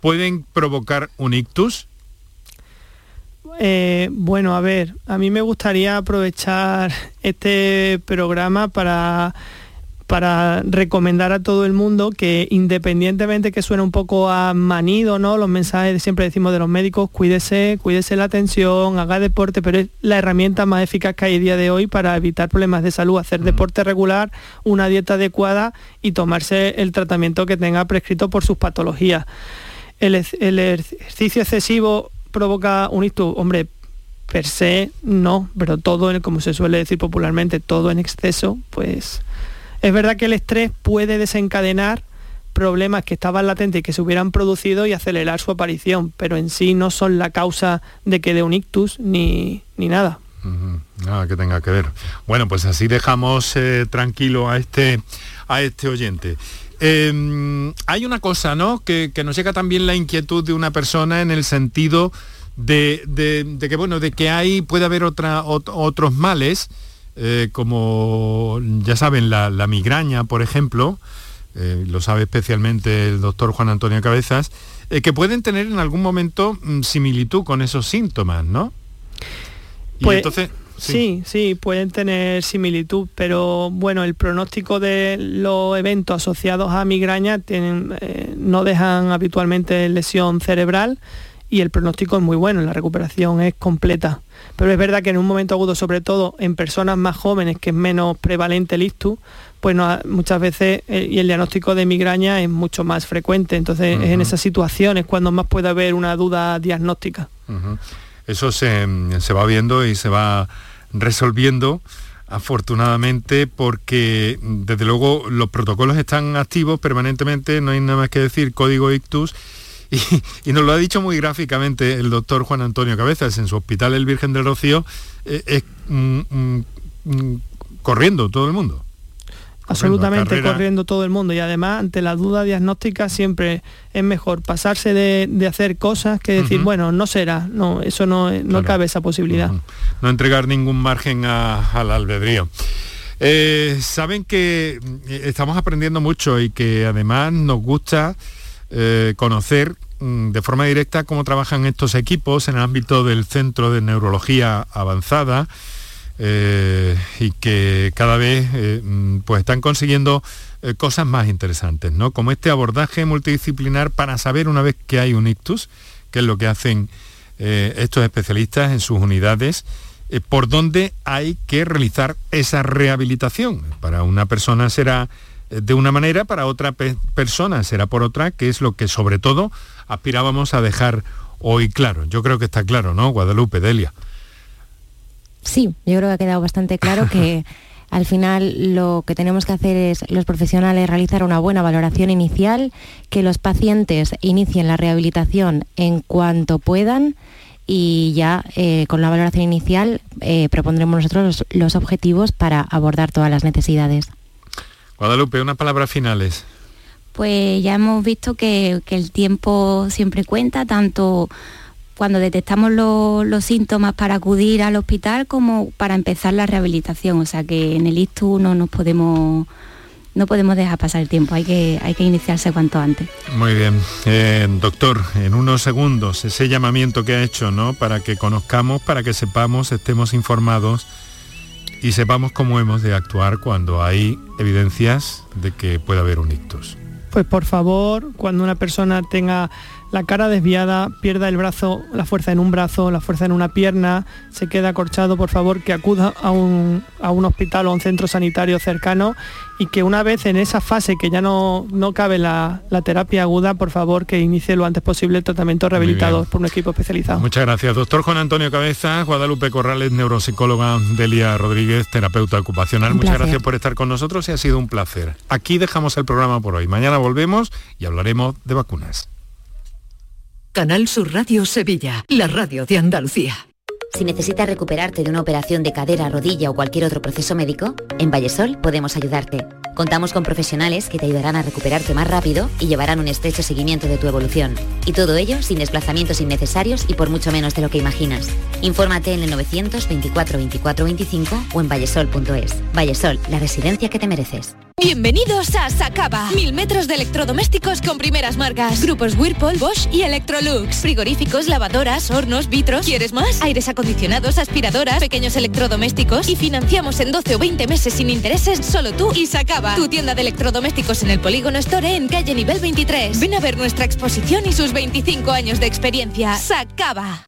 pueden provocar un ictus? Eh, bueno, a ver, a mí me gustaría aprovechar este programa para para recomendar a todo el mundo que independientemente que suene un poco a manido, ¿no? Los mensajes siempre decimos de los médicos, cuídese, cuídese la atención, haga deporte, pero es la herramienta más eficaz que hay a día de hoy para evitar problemas de salud, hacer deporte regular, una dieta adecuada y tomarse el tratamiento que tenga prescrito por sus patologías. El, el ejercicio excesivo provoca un ictus, hombre, per se no, pero todo, como se suele decir popularmente, todo en exceso, pues es verdad que el estrés puede desencadenar problemas que estaban latentes y que se hubieran producido y acelerar su aparición, pero en sí no son la causa de que dé un ictus ni, ni nada. Nada que tenga que ver. Bueno, pues así dejamos eh, tranquilo a este, a este oyente. Em, hay una cosa, ¿no? Que, nos llega también la inquietud de una persona en el sentido de, que, bueno, de que hay, puede haber otra, otros males eh, como ya saben, la, migraña, por ejemplo, eh, lo sabe especialmente el doctor Juan Antonio Cabezas, eh, que pueden tener en algún momento mm, similitud con esos síntomas, ¿no? pues, entonces, sí. sí. pueden tener similitud, pero bueno, el pronóstico de los eventos asociados a migraña tienen, no dejan habitualmente lesión cerebral y el pronóstico es muy bueno, la recuperación es completa. Pero es verdad que en un momento agudo, sobre todo en personas más jóvenes, que es menos prevalente el ictus, pues muchas veces eh, y el diagnóstico de migraña es mucho más frecuente. Entonces es en esas situaciones cuando más puede haber una duda diagnóstica. Eso se, se va viendo y se va resolviendo afortunadamente porque desde luego los protocolos están activos permanentemente, no hay nada más que decir código ictus y, nos lo ha dicho muy gráficamente el doctor Juan Antonio Cabezas en su hospital El Virgen del Rocío, eh, es mm, mm, mm, corriendo todo el mundo. Absolutamente corriendo todo el mundo. Y además ante la duda diagnóstica siempre es mejor pasarse de, hacer cosas que decir, bueno, no será, no, eso no, no cabe esa posibilidad. No entregar ningún margen al albedrío. Eh, saben que eh, estamos aprendiendo mucho y que además nos gusta eh, conocer mm, de forma directa cómo trabajan estos equipos en el ámbito del Centro de Neurología Avanzada eh, y que cada vez eh, mm, pues están consiguiendo cosas más interesantes, ¿no? Como este abordaje multidisciplinar para saber una vez que hay un ictus, que es lo que hacen estos especialistas en sus unidades, por dónde hay que realizar esa rehabilitación. Para una persona será de una manera, para otra persona será por otra, que es lo que sobre todo aspirábamos a dejar hoy claro. Yo creo que está claro, ¿no? Guadalupe, Delia. Sí, yo creo que ha quedado bastante claro que al final lo que tenemos que hacer es los profesionales realizar una buena valoración inicial, que los pacientes inicien la rehabilitación en cuanto puedan y ya eh, con la valoración inicial eh, propondremos nosotros los objetivos para abordar todas las necesidades. Guadalupe, unas palabras finales. Pues ya hemos visto que, el tiempo siempre cuenta, tanto cuando detectamos los síntomas para acudir al hospital como para empezar la rehabilitación. O sea que en el ISTU no nos podemos no podemos dejar pasar el tiempo, hay que, hay que iniciarse cuanto antes. Muy bien. Eh, doctor, en unos segundos, ese llamamiento que ha hecho, ¿no? Para que conozcamos, para que sepamos, estemos informados y sepamos cómo hemos de actuar cuando hay evidencias de que puede haber un ictus. Pues por favor, cuando una persona tenga la cara desviada, pierda el brazo, la fuerza en un brazo, la fuerza en una pierna, se queda acorchado, por favor que acuda a un, hospital o a un centro sanitario cercano y que una vez en esa fase que ya no, no cabe la, terapia aguda, por favor que inicie lo antes posible el tratamiento rehabilitador por un equipo especializado. Muchas gracias. Doctor Juan Antonio Cabeza, Guadalupe Corrales, neuropsicóloga, Delia Rodríguez, terapeuta ocupacional. Muchas gracias por estar con nosotros y ha sido un placer. Aquí dejamos el programa por hoy. Mañana volvemos y hablaremos de vacunas. Canal Sur Radio Sevilla, la radio de Andalucía. Si necesitas recuperarte de una operación de cadera, rodilla o cualquier otro proceso médico, en Vallesol podemos ayudarte. Contamos con profesionales que te ayudarán a recuperarte más rápido y llevarán un estrecho seguimiento de tu evolución. Y todo ello sin desplazamientos innecesarios y por mucho menos de lo que imaginas. Infórmate en el 924 24 25 o en vallesol.es. Vallesol, la residencia que te mereces. Bienvenidos a Sacaba. Mil metros de electrodomésticos con primeras marcas. Grupos Whirlpool, Bosch y Electrolux. Frigoríficos, lavadoras, hornos, vitros. ¿Quieres más? Aires acondicionados, aspiradoras, pequeños electrodomésticos. Y financiamos en 12 o 20 meses sin intereses solo tú y Sacaba. Tu tienda de electrodomésticos en el Polígono Store en calle nivel 23. Ven a ver nuestra exposición y sus 25 años de experiencia. Sacaba.